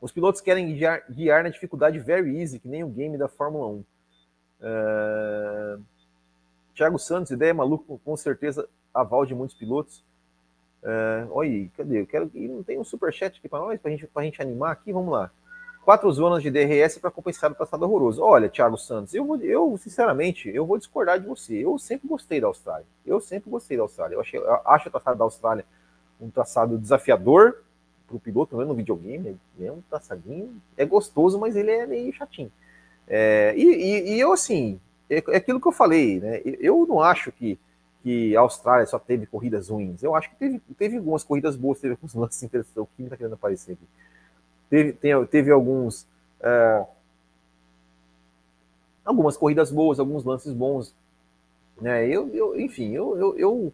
Os pilotos querem guiar, guiar, na dificuldade very easy, que nem o game da Fórmula 1. É... Thiago Santos, ideia maluca, com certeza aval de muitos pilotos. É... Olha aí, cadê? Eu quero. Não tem um superchat aqui para nós, para gente, a gente animar aqui? Vamos lá quatro zonas de DRS para compensar o passado horroroso. Olha, Thiago Santos, eu, eu sinceramente, eu vou discordar de você. Eu sempre gostei da Austrália. Eu sempre gostei da Austrália. Eu, achei, eu acho o traçado da Austrália um traçado desafiador para o piloto, não é no videogame, é um traçadinho, é gostoso, mas ele é meio chatinho. É, e, e, e, eu, assim, é, é, aquilo que eu falei, né? Eu não acho que, que a Austrália só teve corridas ruins. Eu acho que teve, teve algumas corridas boas, teve alguns lances interessantes. O Kim está querendo aparecer aqui. Teve, tem, teve alguns. É, algumas corridas boas, alguns lances bons. Né? Eu, eu, enfim, eu, eu, eu,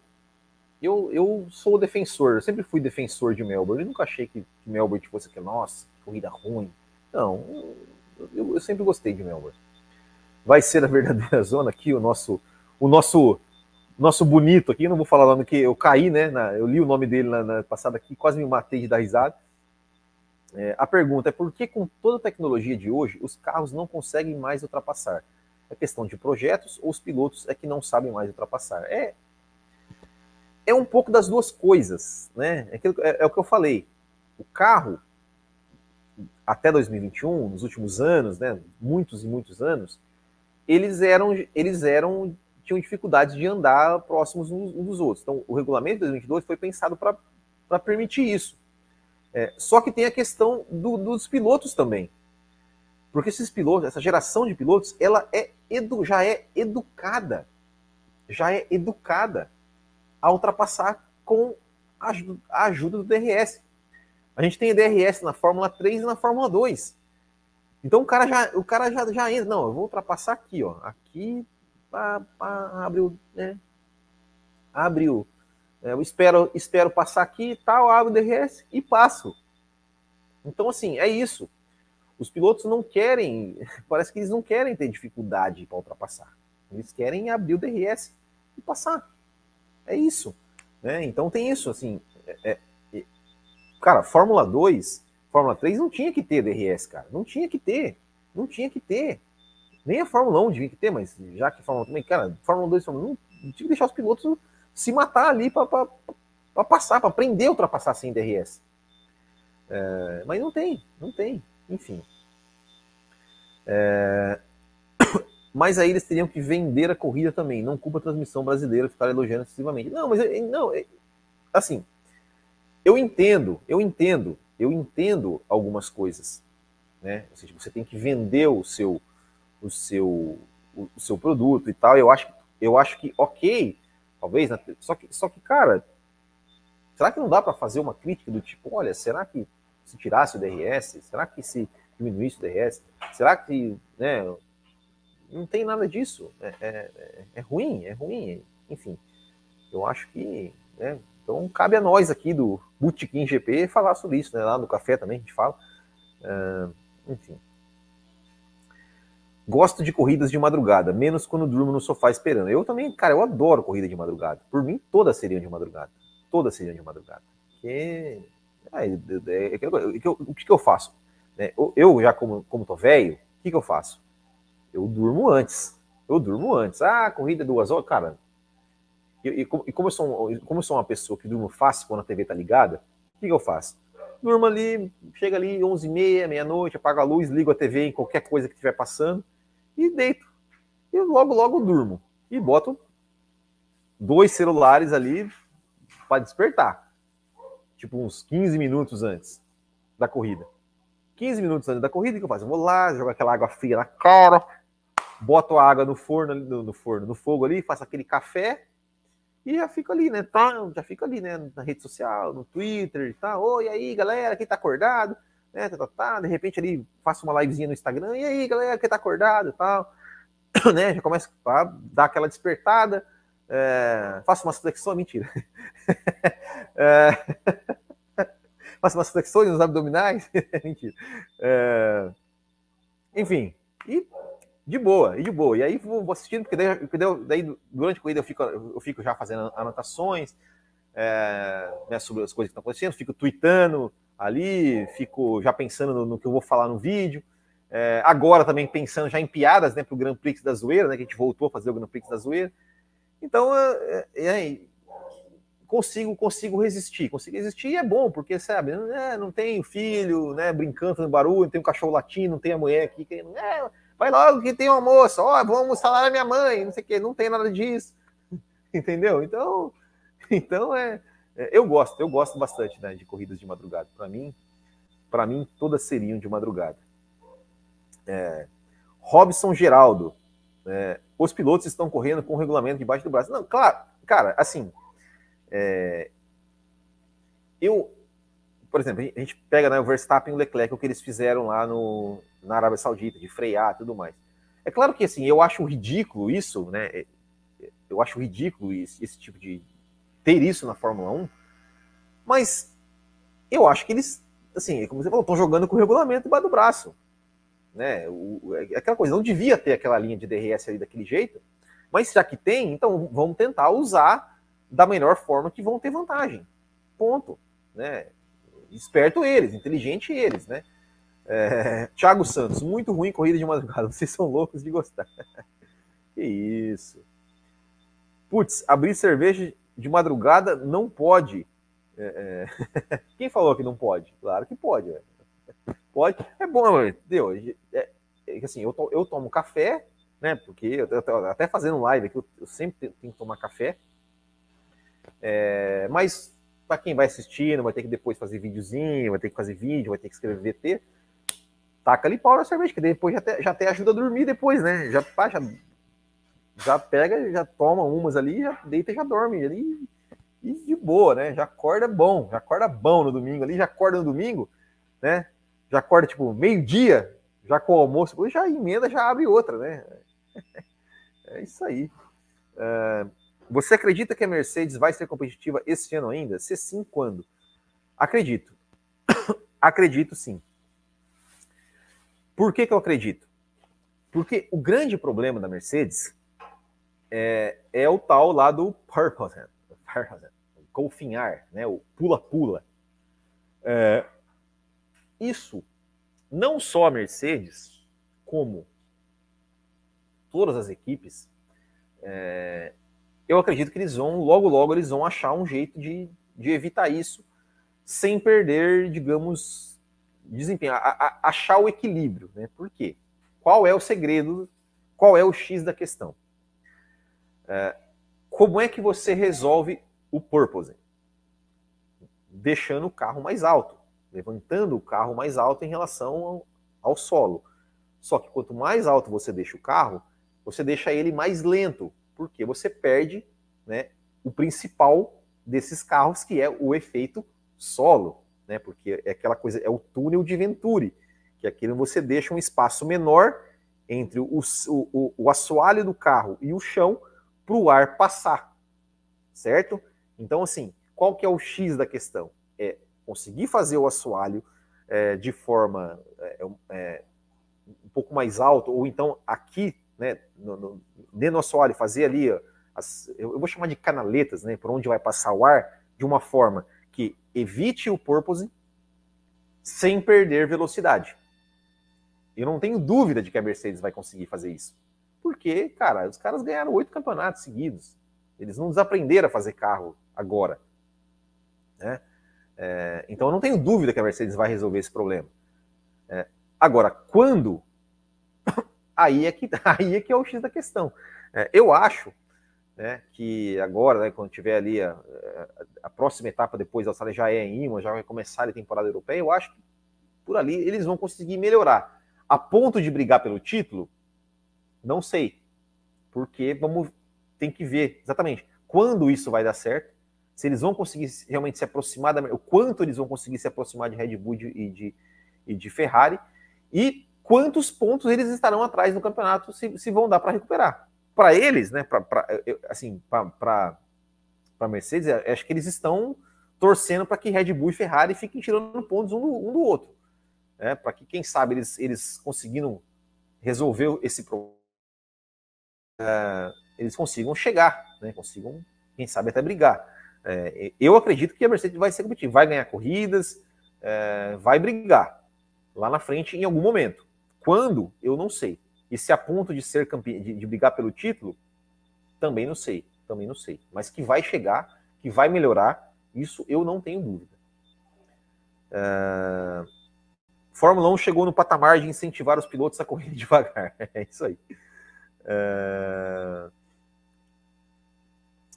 eu, eu sou defensor, eu sempre fui defensor de Melbourne. Eu nunca achei que, que Melbourne fosse que, nossa, corrida ruim. Não, eu, eu, sempre gostei de Melbourne. Vai ser a verdadeira zona aqui, o nosso, o nosso, nosso bonito aqui. Não vou falar o nome que eu caí, né? Na, eu li o nome dele na, na passada aqui, quase me matei de dar risada. É, a pergunta é por que, com toda a tecnologia de hoje, os carros não conseguem mais ultrapassar? É questão de projetos ou os pilotos é que não sabem mais ultrapassar? É, é um pouco das duas coisas, né? É, é, é o que eu falei. O carro, até 2021, nos últimos anos, né, muitos e muitos anos, eles eram, eles eram tinham dificuldades de andar próximos uns dos outros. Então, o regulamento de 2022 foi pensado para permitir isso. É, só que tem a questão do, dos pilotos também. Porque esses pilotos, essa geração de pilotos, ela é edu, já é educada, já é educada a ultrapassar com a a ajuda do DRS. A gente tem DRS na Fórmula 3 e na Fórmula 2. Então o cara já, o cara já, já entra. Não, eu vou ultrapassar aqui, ó. Aqui pá, pá, abre o. Né? Abre o, é, eu espero, espero passar aqui e tal, abro o DRS e passo. Então, assim, é isso. Os pilotos não querem, parece que eles não querem ter dificuldade para ultrapassar. Eles querem abrir o DRS e passar. É isso. Né? Então tem isso, assim. É, é, cara, Fórmula 2, Fórmula 3 não tinha que ter DRS, cara. Não tinha que ter. Não tinha que ter. Nem a Fórmula 1 tinha que ter, mas já que Fórmula 1 cara, Fórmula 2 Fórmula 1 não tinha que deixar os pilotos se matar ali para passar, para aprender a ultrapassar sem DRS. É, mas não tem, não tem, enfim. É, mas aí eles teriam que vender a corrida também, não culpa a transmissão brasileira ficar elogiando excessivamente. Não, mas não, assim, eu entendo, eu entendo, eu entendo algumas coisas, né? Seja, você tem que vender o seu, o seu, o, o seu produto e tal. Eu acho, eu acho que ok talvez. Né? Só, que, só que, cara, será que não dá para fazer uma crítica do tipo, olha, será que se tirasse o DRS? Será que se diminuísse o DRS? Será que, né, não tem nada disso? É, é, é, é ruim, é ruim, enfim. Eu acho que, né, então cabe a nós aqui do Bootkin GP falar sobre isso, né, lá no café também a gente fala. Uh, enfim. Gosto de corridas de madrugada, menos quando durmo no sofá esperando. Eu também, cara, eu adoro corrida de madrugada. Por mim, todas seriam de madrugada. Todas seriam de madrugada. porque. É, é, é, o que, que eu faço? Eu, já, como, como tô velho, o que, que eu faço? Eu durmo antes. Eu durmo antes. Ah, corrida duas horas. Cara, e, e, e, como, eu sou, como eu sou uma pessoa que durmo fácil quando a TV tá ligada, o que, que eu faço? Durmo ali, chega ali 11h30, meia-noite, apago a luz, ligo a TV em qualquer coisa que estiver passando e deito. E logo, logo durmo. E boto dois celulares ali para despertar. Tipo uns 15 minutos antes da corrida. 15 minutos antes da corrida, o que eu faço? Eu vou lá, jogo aquela água fria na cara, boto a água no forno, no, no forno, no fogo ali, faço aquele café e já fico ali, né? Tá, já fico ali, né? Na rede social, no Twitter, tá? Oi, aí, galera, quem tá acordado? Né? Tá, tá, tá. De repente ali faço uma livezinha no Instagram. E aí, galera, quem tá acordado e tal? né? Já começo a dar aquela despertada. É... Faço umas flexões, mentira. é... Faço umas flexões nos abdominais, mentira. É... Enfim, e de boa, e de boa. E aí vou, assistindo, porque daí, daí, durante a corrida eu fico, eu fico já fazendo anotações é, né, sobre as coisas que estão acontecendo, fico tweetando ali, fico já pensando no, no que eu vou falar no vídeo. É, agora também pensando já em piadas né, para o Grand Prix da Zoeira, né, que a gente voltou a fazer o Grand Prix da Zoeira. Então, é, é, consigo consigo resistir, consigo resistir e é bom, porque, sabe, é, não tem filho, né, brincando no barulho, não tem um cachorro latindo, não tem a mulher aqui, que, Vai logo que tem um almoço, ó, oh, vamos almoçar lá na minha mãe, não sei o quê, não tem nada disso. Entendeu? Então, então é, é, eu gosto, eu gosto bastante né, de corridas de madrugada. Para mim, para mim todas seriam de madrugada. É, Robson Geraldo, é, os pilotos estão correndo com o regulamento debaixo do braço. Não, claro, cara, assim, é, eu, por exemplo, a gente pega né, o Verstappen e o Leclerc, o que eles fizeram lá no, na Arábia Saudita, de frear e tudo mais. É claro que assim, eu acho ridículo isso, né? É, eu acho ridículo esse, esse tipo de ter isso na Fórmula 1, mas eu acho que eles, assim, como você falou, estão jogando com o regulamento debaixo do braço. Né? O, é aquela coisa, não devia ter aquela linha de DRS ali daquele jeito, mas já que tem, então vamos tentar usar da melhor forma que vão ter vantagem. Ponto. Né? Esperto eles, inteligente eles, né? É, Thiago Santos, muito ruim corrida de madrugada. Vocês são loucos de gostar. que isso. Putz, abrir cerveja de madrugada não pode. É, é... Quem falou que não pode? Claro que pode. É. Pode. É bom, entendeu? É, é assim, eu, to, eu tomo café, né? Porque eu, eu, até fazendo live aqui, eu, eu sempre tenho que tomar café. É, mas para quem vai assistindo, vai ter que depois fazer videozinho, vai ter que fazer vídeo, vai ter que escrever VT, taca ali pau na cerveja, que depois já até, já até ajuda a dormir depois, né? Já, já, já pega, já toma umas ali, já deita e já dorme ali. E de boa, né? Já acorda bom, já acorda bom no domingo ali, já acorda no domingo, né? Já acorda tipo meio-dia, já com o almoço, já emenda, já abre outra, né? É isso aí. Uh, você acredita que a Mercedes vai ser competitiva esse ano ainda? Se sim, quando? Acredito. acredito sim. Por que, que eu acredito? Porque o grande problema da Mercedes é, é o tal lá do purpose, golfinhar, né? o pula-pula. É, isso, não só a Mercedes, como todas as equipes, é, eu acredito que eles vão, logo, logo, eles vão achar um jeito de, de evitar isso sem perder, digamos, desempenho, a, a, achar o equilíbrio. Né? Por quê? Qual é o segredo? Qual é o X da questão? É, como é que você resolve o purpose? Deixando o carro mais alto, levantando o carro mais alto em relação ao, ao solo. Só que quanto mais alto você deixa o carro, você deixa ele mais lento, porque você perde né, o principal desses carros, que é o efeito solo, né, porque é aquela coisa, é o túnel de Venturi, que aqui você deixa um espaço menor entre o, o, o assoalho do carro e o chão para o ar passar, certo? Então, assim, qual que é o X da questão? É conseguir fazer o assoalho é, de forma é, é, um pouco mais alto, ou então aqui né, no, no, do assoalho, fazer ali, as, eu, vou chamar de canaletas, né, por onde vai passar o ar, de uma forma que evite o porpoise sem perder velocidade. Eu não tenho dúvida de que a Mercedes vai conseguir fazer isso. Porque, cara, os caras ganharam oito campeonatos seguidos. Eles não desaprenderam a fazer carro agora. Né? É, então eu não tenho dúvida que a Mercedes vai resolver esse problema. É, agora, quando? Aí é, que, aí é que é o X da questão. É, eu acho né, que agora, né, quando tiver ali a, a, próxima etapa depois da Austrália já é em Imola, já vai começar a temporada europeia, eu acho que por ali eles vão conseguir melhorar. A ponto de brigar pelo título, não sei. Porque vamos tem que ver exatamente quando isso vai dar certo, se eles vão conseguir realmente se aproximar da o quanto eles vão conseguir se aproximar de Red Bull e de, e de Ferrari e quantos pontos eles estarão atrás no campeonato se, se vão dar para recuperar para eles, né, pra, pra assim, para Mercedes, acho que eles estão torcendo para que Red Bull e Ferrari fiquem tirando pontos um do, um do outro, né, para que quem sabe eles, eles conseguiram resolver esse problema, é, eles consigam chegar, né, consigam, quem sabe até brigar. É, eu acredito que a Mercedes vai ser competitiva, vai ganhar corridas, é, vai brigar lá na frente em algum momento. Quando, eu não sei. E se a ponto de ser campeão, de, de brigar pelo título, também não sei, também não sei. Mas que vai chegar, que vai melhorar, isso eu não tenho dúvida. Uh, Fórmula 1 chegou no patamar de incentivar os pilotos a correr devagar. É isso aí. Uh,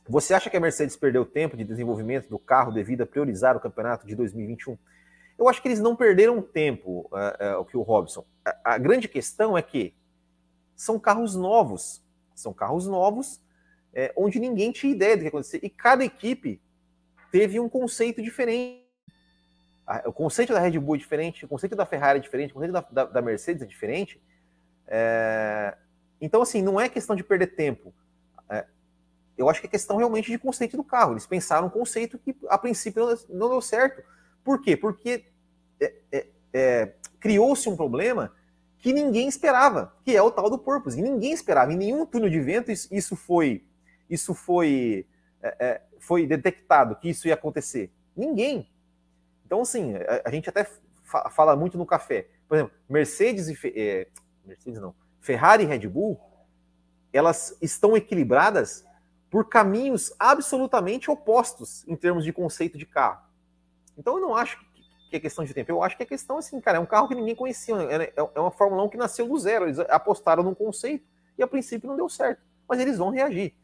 você acha que a Mercedes perdeu tempo de desenvolvimento do carro devido a priorizar o campeonato de 2021? Eu acho que eles não perderam tempo, uh, uh, o que o Robson. A, a, grande questão é que são carros novos. São carros novos, é, onde ninguém tinha ideia do que ia acontecer. E cada equipe teve um conceito diferente. O conceito da Red Bull é diferente, o conceito da Ferrari é diferente, o conceito da, da, da Mercedes é diferente. É... Então, assim, não é questão de perder tempo. É... Eu acho que é questão realmente de conceito do carro. Eles pensaram um conceito que, a princípio, não deu certo. Por quê? Porque é, é, é criou-se um problema que ninguém esperava, que é o tal do purpose. E ninguém esperava, em nenhum túnel de vento isso foi, isso foi, é, é, foi detectado que isso ia acontecer. Ninguém. Então, assim, a, a gente até fa fala muito no café. Por exemplo, Mercedes e é, Mercedes não, Ferrari e Red Bull, elas estão equilibradas por caminhos absolutamente opostos em termos de conceito de carro. Então, eu não acho que é questão de tempo. Eu acho que é questão assim, cara, é um carro que ninguém conhecia. É, é uma Fórmula 1 que nasceu do zero. Eles apostaram num conceito e a princípio não deu certo. Mas eles vão reagir.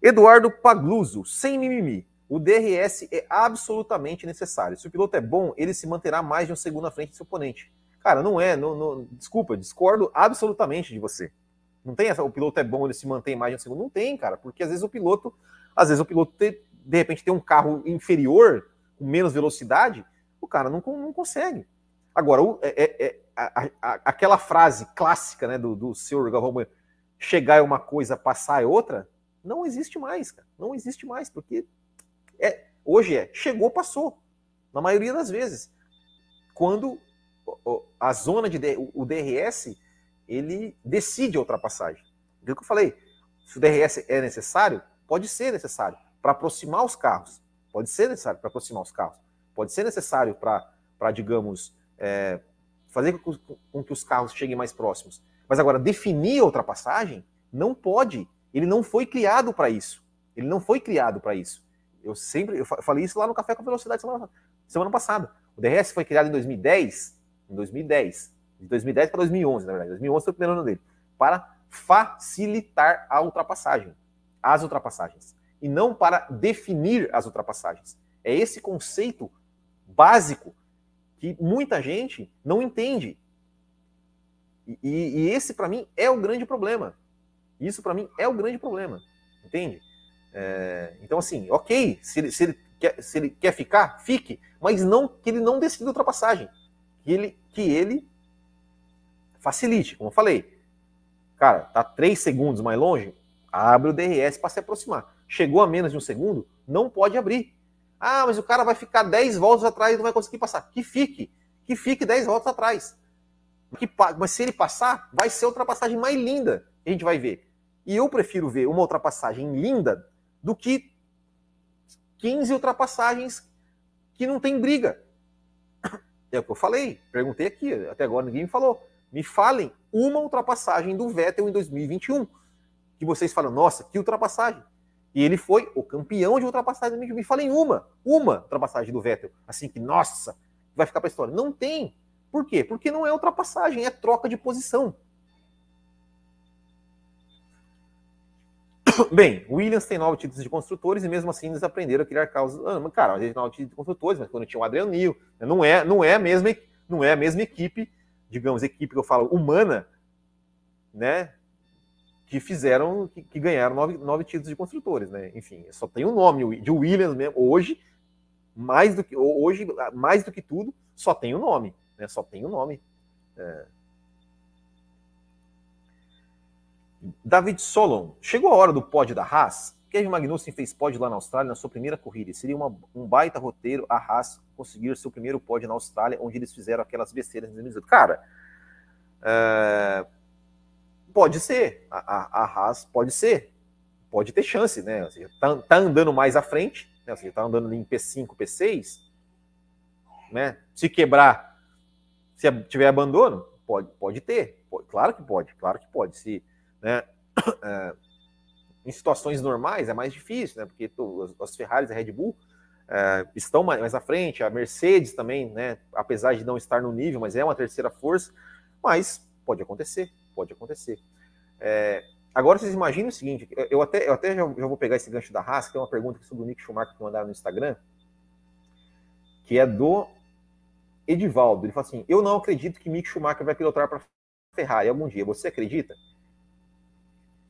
Eduardo Pagluso, sem mimimi. O DRS é absolutamente necessário. Se o piloto é bom, ele se manterá mais de um segundo à frente do seu oponente. Cara, não é. Não, não, desculpa, discordo absolutamente de você. Não tem essa, o piloto é bom, ele se mantém mais de um segundo. Não tem, cara, porque às vezes o piloto, às vezes o piloto te, de repente tem um carro inferior, com menos velocidade, o cara não, não consegue. Agora, o, é, é, é a, a, aquela frase clássica né, do, do senhor Galvão, chegar é uma coisa, passar é outra, não existe mais, cara. Não existe mais, porque é, hoje é chegou, passou. Na maioria das vezes. Quando a zona de o DRS ele decide a ultrapassagem. É o que eu falei. Se o DRS é necessário, pode ser necessário para aproximar os carros. Pode ser necessário para aproximar os carros pode ser necessário para, digamos, é, fazer com que os carros cheguem mais próximos. Mas agora, definir a ultrapassagem não pode. Ele não foi criado para isso. Ele não foi criado para isso. Eu sempre eu falei isso lá no Café com Velocidade semana, semana passada. O DRS foi criado em 2010, em 2010, de 2010 para 2011, na verdade. 2011 foi o primeiro ano dele, para facilitar a ultrapassagem, as ultrapassagens, e não para definir as ultrapassagens. É esse conceito básico que muita gente não entende. E, e esse, para mim, é o grande problema. Isso, para mim, é o grande problema. Entende? É, então, assim, ok, se ele, se, ele quer, se ele quer ficar, fique, mas não que ele não decida ultrapassagem. Que ele, que ele facilite, como eu falei. Cara, tá três segundos mais longe, abre o DRS para se aproximar. Chegou a menos de um segundo, não pode abrir. Ah, mas o cara vai ficar 10 voltas atrás e não vai conseguir passar. Que fique. Que fique 10 voltas atrás. Que, mas se ele passar, vai ser a ultrapassagem mais linda que a gente vai ver. E eu prefiro ver uma ultrapassagem linda do que 15 ultrapassagens que não tem briga. É o que eu falei, perguntei aqui, até agora ninguém me falou. Me falem uma ultrapassagem do Vettel em 2021. Que vocês falam, nossa, que ultrapassagem. E ele foi o campeão de ultrapassagem. Me falem uma, uma ultrapassagem do Vettel. Assim que, nossa, vai ficar para a história. Não tem. Por quê? Porque não é ultrapassagem, é troca de posição. Bem, Williams tem nove títulos de construtores e mesmo assim eles aprenderam a criar causas. Ah, cara, a gente tem nove títulos de construtores, mas quando tinha o Adriano Nil, não é, não é a mesma, não é a mesma equipe, digamos, equipe que eu falo humana, né? Que fizeram, que, que ganharam nove, nove títulos de construtores, né? Enfim, só tem um nome de Williams mesmo. Hoje, mais do que hoje, mais do que tudo, só tem o um nome, né? Só tem o um nome. É, David Solon, chegou a hora do pódio da Haas? Kevin Magnussen fez pódio lá na Austrália na sua primeira corrida. Seria uma, um baita roteiro a Haas conseguir seu primeiro pódio na Austrália, onde eles fizeram aquelas besteiras em 2018. Cara, é, pode ser. A, a, a, Haas pode ser. Pode ter chance, né? Ou seja, tá, tá andando mais à frente, né? Ou seja, tá andando em P5, P6, né? Se quebrar, se tiver abandono, pode, pode ter. Pode, claro que pode, claro que pode. Se né? É, em situações normais é mais difícil, né? Porque tu, as Ferraris e a Red Bull é, estão mais, mais à frente, a Mercedes também, né? Apesar de não estar no nível, mas é uma terceira força, mas pode acontecer, pode acontecer. É, agora vocês imaginem o seguinte, eu até, eu até já, já vou pegar esse gancho da Haas, tem uma pergunta aqui sobre o Nick Schumacher que mandaram no Instagram, que é do Edivaldo. Ele fala assim: Eu não acredito que Mick Schumacher vai pilotar para Ferrari algum dia. Você acredita?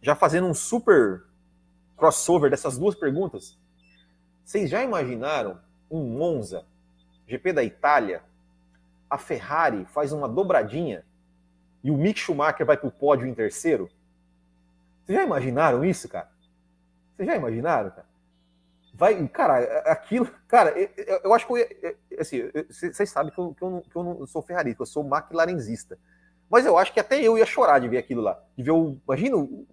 já fazendo um super crossover dessas duas perguntas, vocês já imaginaram um Monza, GP da Itália, a Ferrari faz uma dobradinha e o Mick Schumacher vai para o pódio em terceiro? Vocês já imaginaram isso, cara? Vocês já imaginaram, cara? Vai, cara, aquilo, cara, eu, eu acho que eu assim, vocês sabem que eu, que eu, não, que eu não sou ferrarista, eu sou McLarenzista. Mas eu acho que até eu ia chorar de ver aquilo lá. De ver o. Imagina o,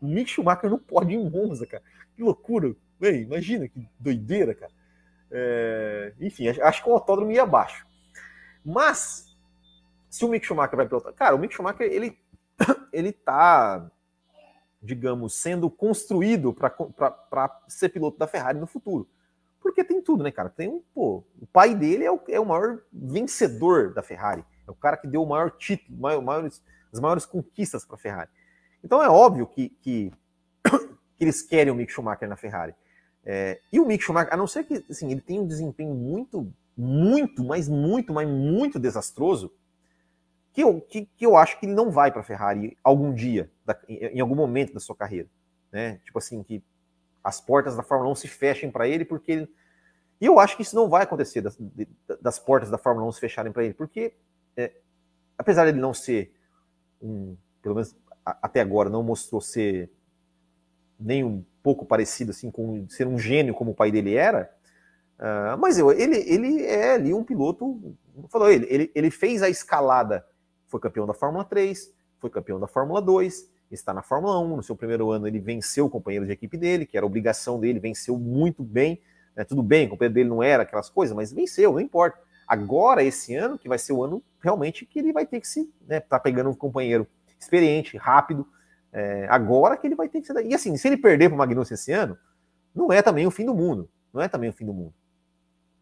Mick Schumacher não pode ir em Monza, cara. Que loucura. Bem, imagina que doideira, cara. É, enfim, acho que o autódromo ia abaixo. Mas, se o Mick Schumacher vai pilotar. Cara, o Mick Schumacher, ele, ele tá, digamos, sendo construído para ser piloto da Ferrari no futuro. Porque tem tudo, né, cara? Tem um, pô, o pai dele é o, é o maior vencedor da Ferrari. É o cara que deu o maior título, maior, maiores, as maiores conquistas para a Ferrari. Então é óbvio que, que, que, eles querem o Mick Schumacher na Ferrari. É, e o Mick Schumacher, a não ser que assim, ele tenha um desempenho muito, muito, mas muito, mas muito desastroso, que eu, que, que eu acho que ele não vai para a Ferrari algum dia, da, em, em, algum momento da sua carreira. Né? Tipo assim, que as portas da Fórmula 1 se fechem para ele, porque ele. E eu acho que isso não vai acontecer das, das portas da Fórmula 1 se fecharem para ele, porque é, apesar de ele não ser um, pelo menos até agora não mostrou ser nem um pouco parecido assim com ser um gênio como o pai dele era, uh, mas eu, ele, ele é ali um piloto, falou ele, ele, ele fez a escalada, foi campeão da Fórmula 3, foi campeão da Fórmula 2, está na Fórmula 1, no seu primeiro ano ele venceu o companheiro de equipe dele, que era obrigação dele, venceu muito bem, né, tudo bem, o companheiro dele não era aquelas coisas, mas venceu, não importa. Agora, esse ano, que vai ser o ano realmente que ele vai ter que se, né, tá pegando um companheiro experiente, rápido. É, agora que ele vai ter que ser. E assim, se ele perder para o Magnussen esse ano, não é também o fim do mundo. Não é também o fim do mundo.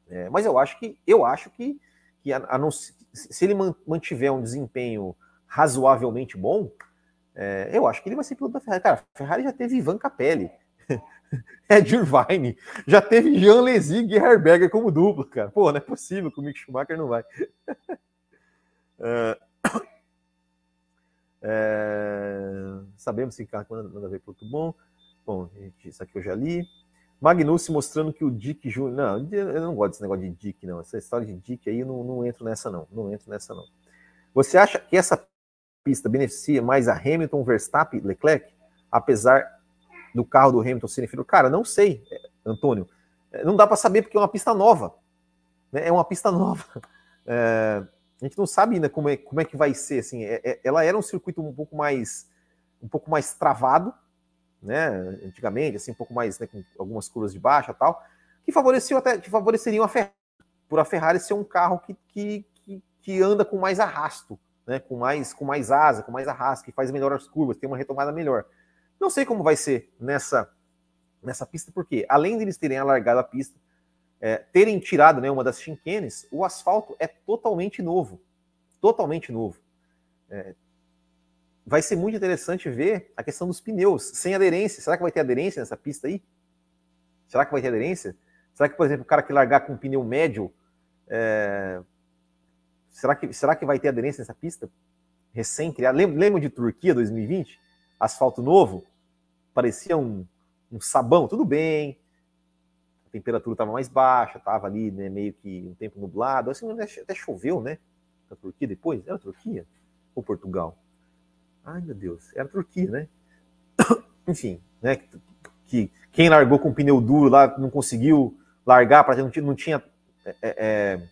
É, mas eu acho que eu acho que, que a, a não, se ele mantiver um desempenho razoavelmente bom, é, eu acho que ele vai ser piloto da Ferrari. Cara, a Ferrari já teve Ivan Capelli, Ed Irvine, já teve Jean Lesig e Herberger como duplo, cara. Pô, não é possível que o Mick Schumacher não vai. uh, É... Sabemos que carro manda ver muito bom. Bom, isso aqui eu já li. Magnussen mostrando que o Dick Júnior. Não, eu não gosto desse negócio de Dick, não. Essa história de Dick aí, eu não, não entro nessa, não. Não entro nessa, não. Você acha que essa pista beneficia mais a Hamilton, Verstappen, Leclerc? Apesar do carro do Hamilton ser inferior? Cara, não sei, Antônio. É, não dá para saber porque é uma pista nova. Né? É uma pista nova. É a gente não sabe ainda como é, como é que vai ser. Assim, é, é, ela era um circuito um pouco mais um pouco mais travado, né? Antigamente, assim, um pouco mais né, com algumas curvas de baixa tal, que favoreciam até que favoreceriam a Ferrari por a Ferrari ser um carro que, que, que, que anda com mais arrasto, né? com, mais, com mais asa, com mais arrasto, que faz melhor as curvas, tem uma retomada melhor. Não sei como vai ser nessa, nessa pista, porque além de eles terem alargado a pista, é, terem tirado né, uma das chinquenes, o asfalto é totalmente novo. Totalmente novo. É, vai ser muito interessante ver a questão dos pneus, sem aderência. Será que vai ter aderência nessa pista aí? Será que vai ter aderência? Será que, por exemplo, o cara que largar com um pneu médio, é... será, que, será que vai ter aderência nessa pista? Recém-criada. Lembra, lembra de Turquia 2020? Asfalto novo? Parecia um, um sabão, tudo bem. A temperatura estava mais baixa, estava ali né, meio que um tempo nublado. Assim, até choveu, né? Na Turquia depois? Era Turquia? Ou Portugal? Ai, meu Deus, era Turquia, né? Enfim, né? Que quem largou com pneu duro lá não conseguiu largar, para não, não tinha é, é, é,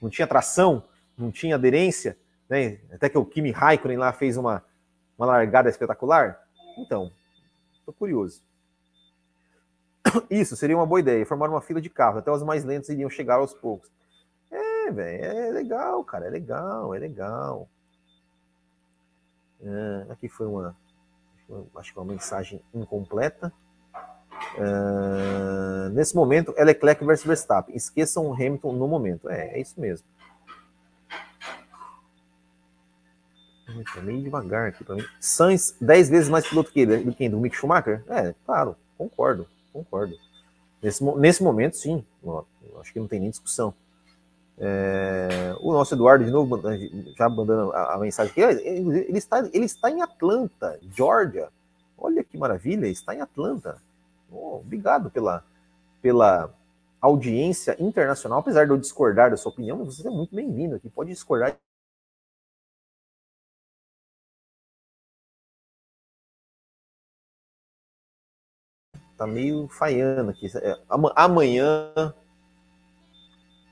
não tinha tração, não tinha aderência, né? Até que o Kimi Raikkonen lá fez uma, uma largada espetacular. Então, tô curioso. Isso seria uma boa ideia, formar uma fila de carros, até os mais lentos iriam chegar aos poucos. É, velho, é legal, cara, é legal, é legal. Uh, aqui foi uma, acho que uma mensagem incompleta. Uh, nesse momento é Leclerc versus Verstappen. Esqueçam o Hamilton no momento. É, é isso mesmo. Tá meio devagar aqui para mim. Sainz, 10 vezes mais piloto que ele, do que do Mick Schumacher? É, claro, concordo, concordo. Nesse, nesse momento, sim. Acho que não tem nem discussão. É, o nosso Eduardo, de novo, já mandando a, a mensagem aqui, ele, está, ele está em Atlanta, Georgia. Olha que maravilha, está em Atlanta. Oh, obrigado pela, pela audiência internacional. Apesar de eu discordar da sua opinião, você é muito bem-vindo aqui. Pode discordar tá meio falhando aqui. É, amanhã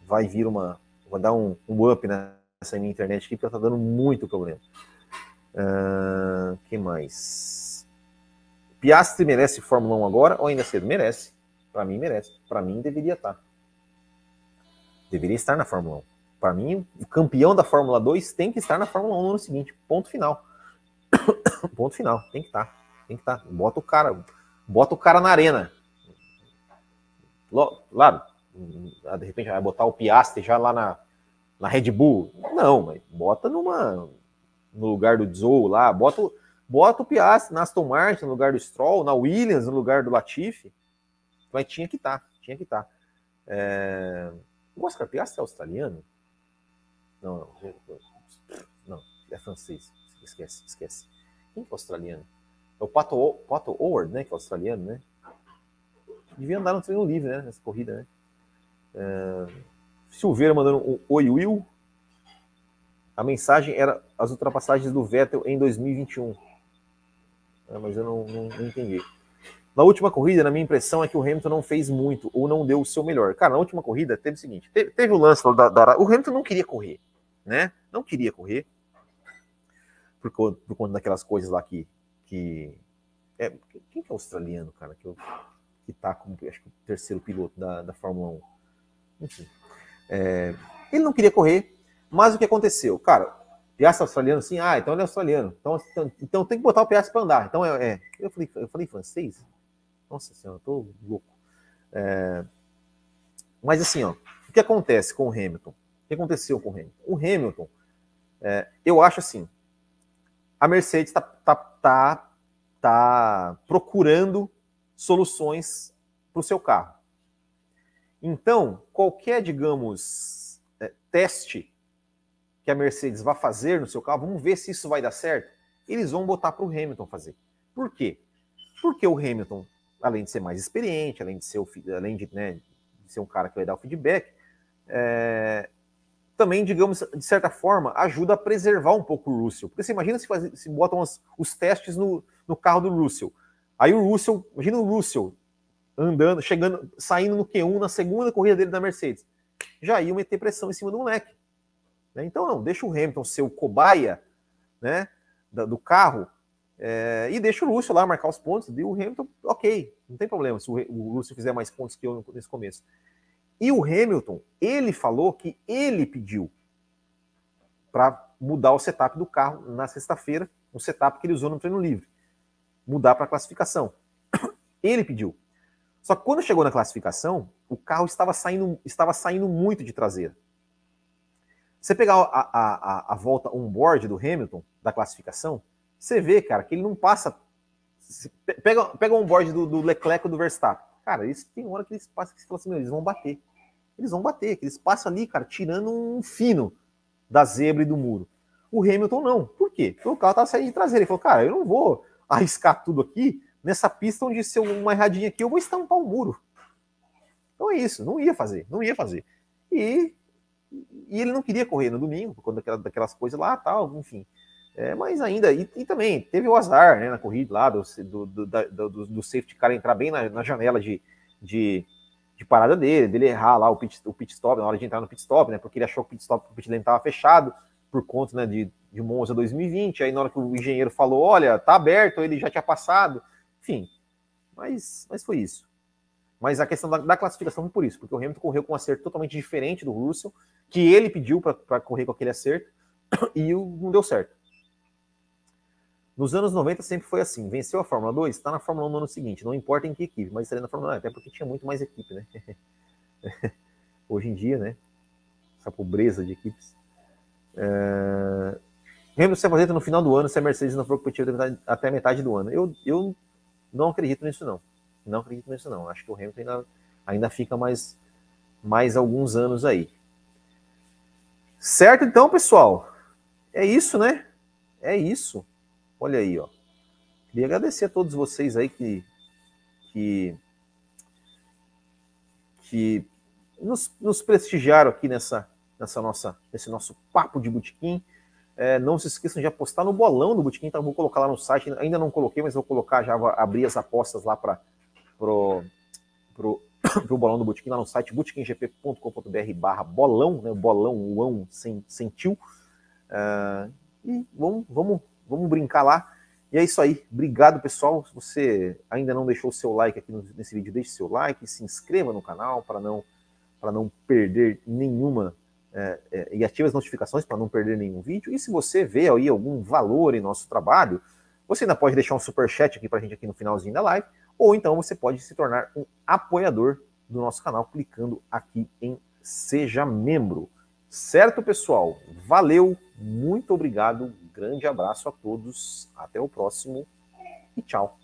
vai vir uma. Vou dar um, um up nessa minha internet aqui, porque tá dando muito problema. Uh, que mais? Piastri merece Fórmula 1 agora ou ainda cedo? Merece. Para mim, merece. Para mim, deveria estar. Tá. Deveria estar na Fórmula 1. Para mim, o campeão da Fórmula 2 tem que estar na Fórmula 1 no ano seguinte. Ponto final. Ponto final. Tem que estar. Tem que estar. Bota o cara. Bota o cara na arena. Ah, de repente vai botar o Piastri já lá na, na Red Bull. Não, mas bota numa no lugar do Zou lá, bota, bota o Piastri na Aston Martin no lugar do Stroll, na Williams no lugar do Latifi. Mas tinha que estar, tá, tinha que estar. Tá. É... O Oscar Piastri é australiano? Não, não, não, é francês. Esquece, esquece. Quem que é australiano? É o Pato, Pato Howard, né? Que é australiano, né? Devia andar no treino livre, né? Nessa corrida, né? É, Silveira mandando um oi, Will. A mensagem era as ultrapassagens do Vettel em 2021. É, mas eu não, não, não, entendi. Na última corrida, na minha impressão, é que o Hamilton não fez muito ou não deu o seu melhor. Cara, na última corrida teve o seguinte: teve, teve o lance da, da, O Hamilton não queria correr, né? Não queria correr. Por, por conta daquelas coisas lá que. que é, quem que é o australiano, cara? Que, eu, que tá como acho que o terceiro piloto da, da Fórmula 1? Enfim. É, ele não queria correr, mas o que aconteceu? Cara, Piastri australiano, assim, ah, então ele é australiano. Então, então, então tem que botar o Piastri para andar. Então é, é, Eu, falei, eu falei francês? Nossa senhora, eu tô louco. É, mas assim, ó, o que acontece com o Hamilton? O que aconteceu com o Hamilton? O Hamilton, é, eu acho assim, a Mercedes está tá, tá, tá procurando soluções para o seu carro. Então, qualquer, digamos, é, teste que a Mercedes vai fazer no seu carro, vamos ver se isso vai dar certo. Eles vão botar para o Hamilton fazer. Por quê? Porque o Hamilton, além de ser mais experiente, além de ser, o, além de, né, de ser um cara que vai dar o feedback, é, também, digamos, de certa forma, ajuda a preservar um pouco o Russell. Porque você imagina se, faz, se botam os, testes no, no carro do Russell. Aí o Russell, imagina o Russell andando, chegando, saindo no Q1 na segunda corrida dele da Mercedes. Já iam meter pressão em cima do moleque. Né? Então, não, deixa o Hamilton ser o cobaia né, do carro é, e deixa o Lúcio lá marcar os pontos. E o Hamilton, ok, não tem problema se o, o Lúcio fizer mais pontos que eu nesse começo. E o Hamilton, ele falou que ele pediu para mudar o setup do carro na sexta-feira, o setup que ele usou no treino livre, mudar para a classificação. Ele pediu. Só que quando chegou na classificação, o carro estava saindo, estava saindo muito de traseira. Você pegar a, a, a, a volta on-board do Hamilton, da classificação, você vê, cara, que ele não passa. Pega, pega o on-board do, do Leclerc ou do Verstappen. Cara, eles tem hora que eles passam que você fala assim, meu, eles vão bater. Eles vão bater, que eles passam ali, cara, tirando um fino da zebra e do muro. O Hamilton não. Por quê? Porque o carro estava saindo de traseira. Ele falou, cara, eu não vou arriscar tudo aqui nessa pista onde se uma erradinha aqui eu vou estampar o um muro. Então é isso, não ia fazer, não ia fazer. E, e ele não queria correr no domingo, por conta daquelas, daquelas coisas lá, tal, enfim. É, mas ainda, e, e, também teve o azar né, na corrida lá do, do, do, do, do safety car entrar bem na, na janela de, de, de, parada dele, dele errar lá o pit, o pit stop, na hora de entrar no pit stop, né? Porque ele achou que o pit stop, o pit lane estava fechado por conta né, de, de Monza 2020. Aí na hora que o engenheiro falou, olha, tá aberto, ele já tinha passado. Enfim, mas, mas foi isso. Mas a questão da, da classificação foi por isso, porque o Hamilton correu com um acerto totalmente diferente do Russell, que ele pediu para correr com aquele acerto, e não deu certo. Nos anos 90 sempre foi assim. Venceu a Fórmula 2, está na Fórmula 1 no ano seguinte. Não importa em que equipe, mas estaria na Fórmula 1, até porque tinha muito mais equipe, né? Hoje em dia, né? Essa pobreza de equipes. É... Hamilton se aposenta no final do ano se a Mercedes não for competitiva até metade do ano. Eu, eu não acredito nisso, não. Não acredito nisso, não. Acho que o Hamilton ainda, ainda fica mais, mais alguns anos aí. Certo, então, pessoal? É isso, né? É isso. Olha aí, ó. Queria agradecer a todos vocês aí que que, que nos, nos prestigiaram aqui nessa, nessa nossa, nesse nosso papo de botequim. É, não se esqueçam de apostar no bolão do botequim, então vou colocar lá no site. Ainda não coloquei, mas vou colocar, já vou abrir as apostas lá para pro, pro, pro bolão do botequim lá no site botequimgp.com.br barra bolão, né? Bolão, uão, sem, sem tio. Uh, e vamos, vamos vamos brincar lá. E é isso aí. Obrigado, pessoal. Se você ainda não deixou o seu like aqui nesse vídeo, deixe seu like, se inscreva no canal para não, não perder nenhuma é, é, e ative as notificações para não perder nenhum vídeo. E se você vê aí algum valor em nosso trabalho, você ainda pode deixar um super chat aqui para a gente aqui no finalzinho da live, ou então você pode se tornar um apoiador do nosso canal clicando aqui em Seja Membro. Certo, pessoal? Valeu, muito obrigado, grande abraço a todos, até o próximo e tchau.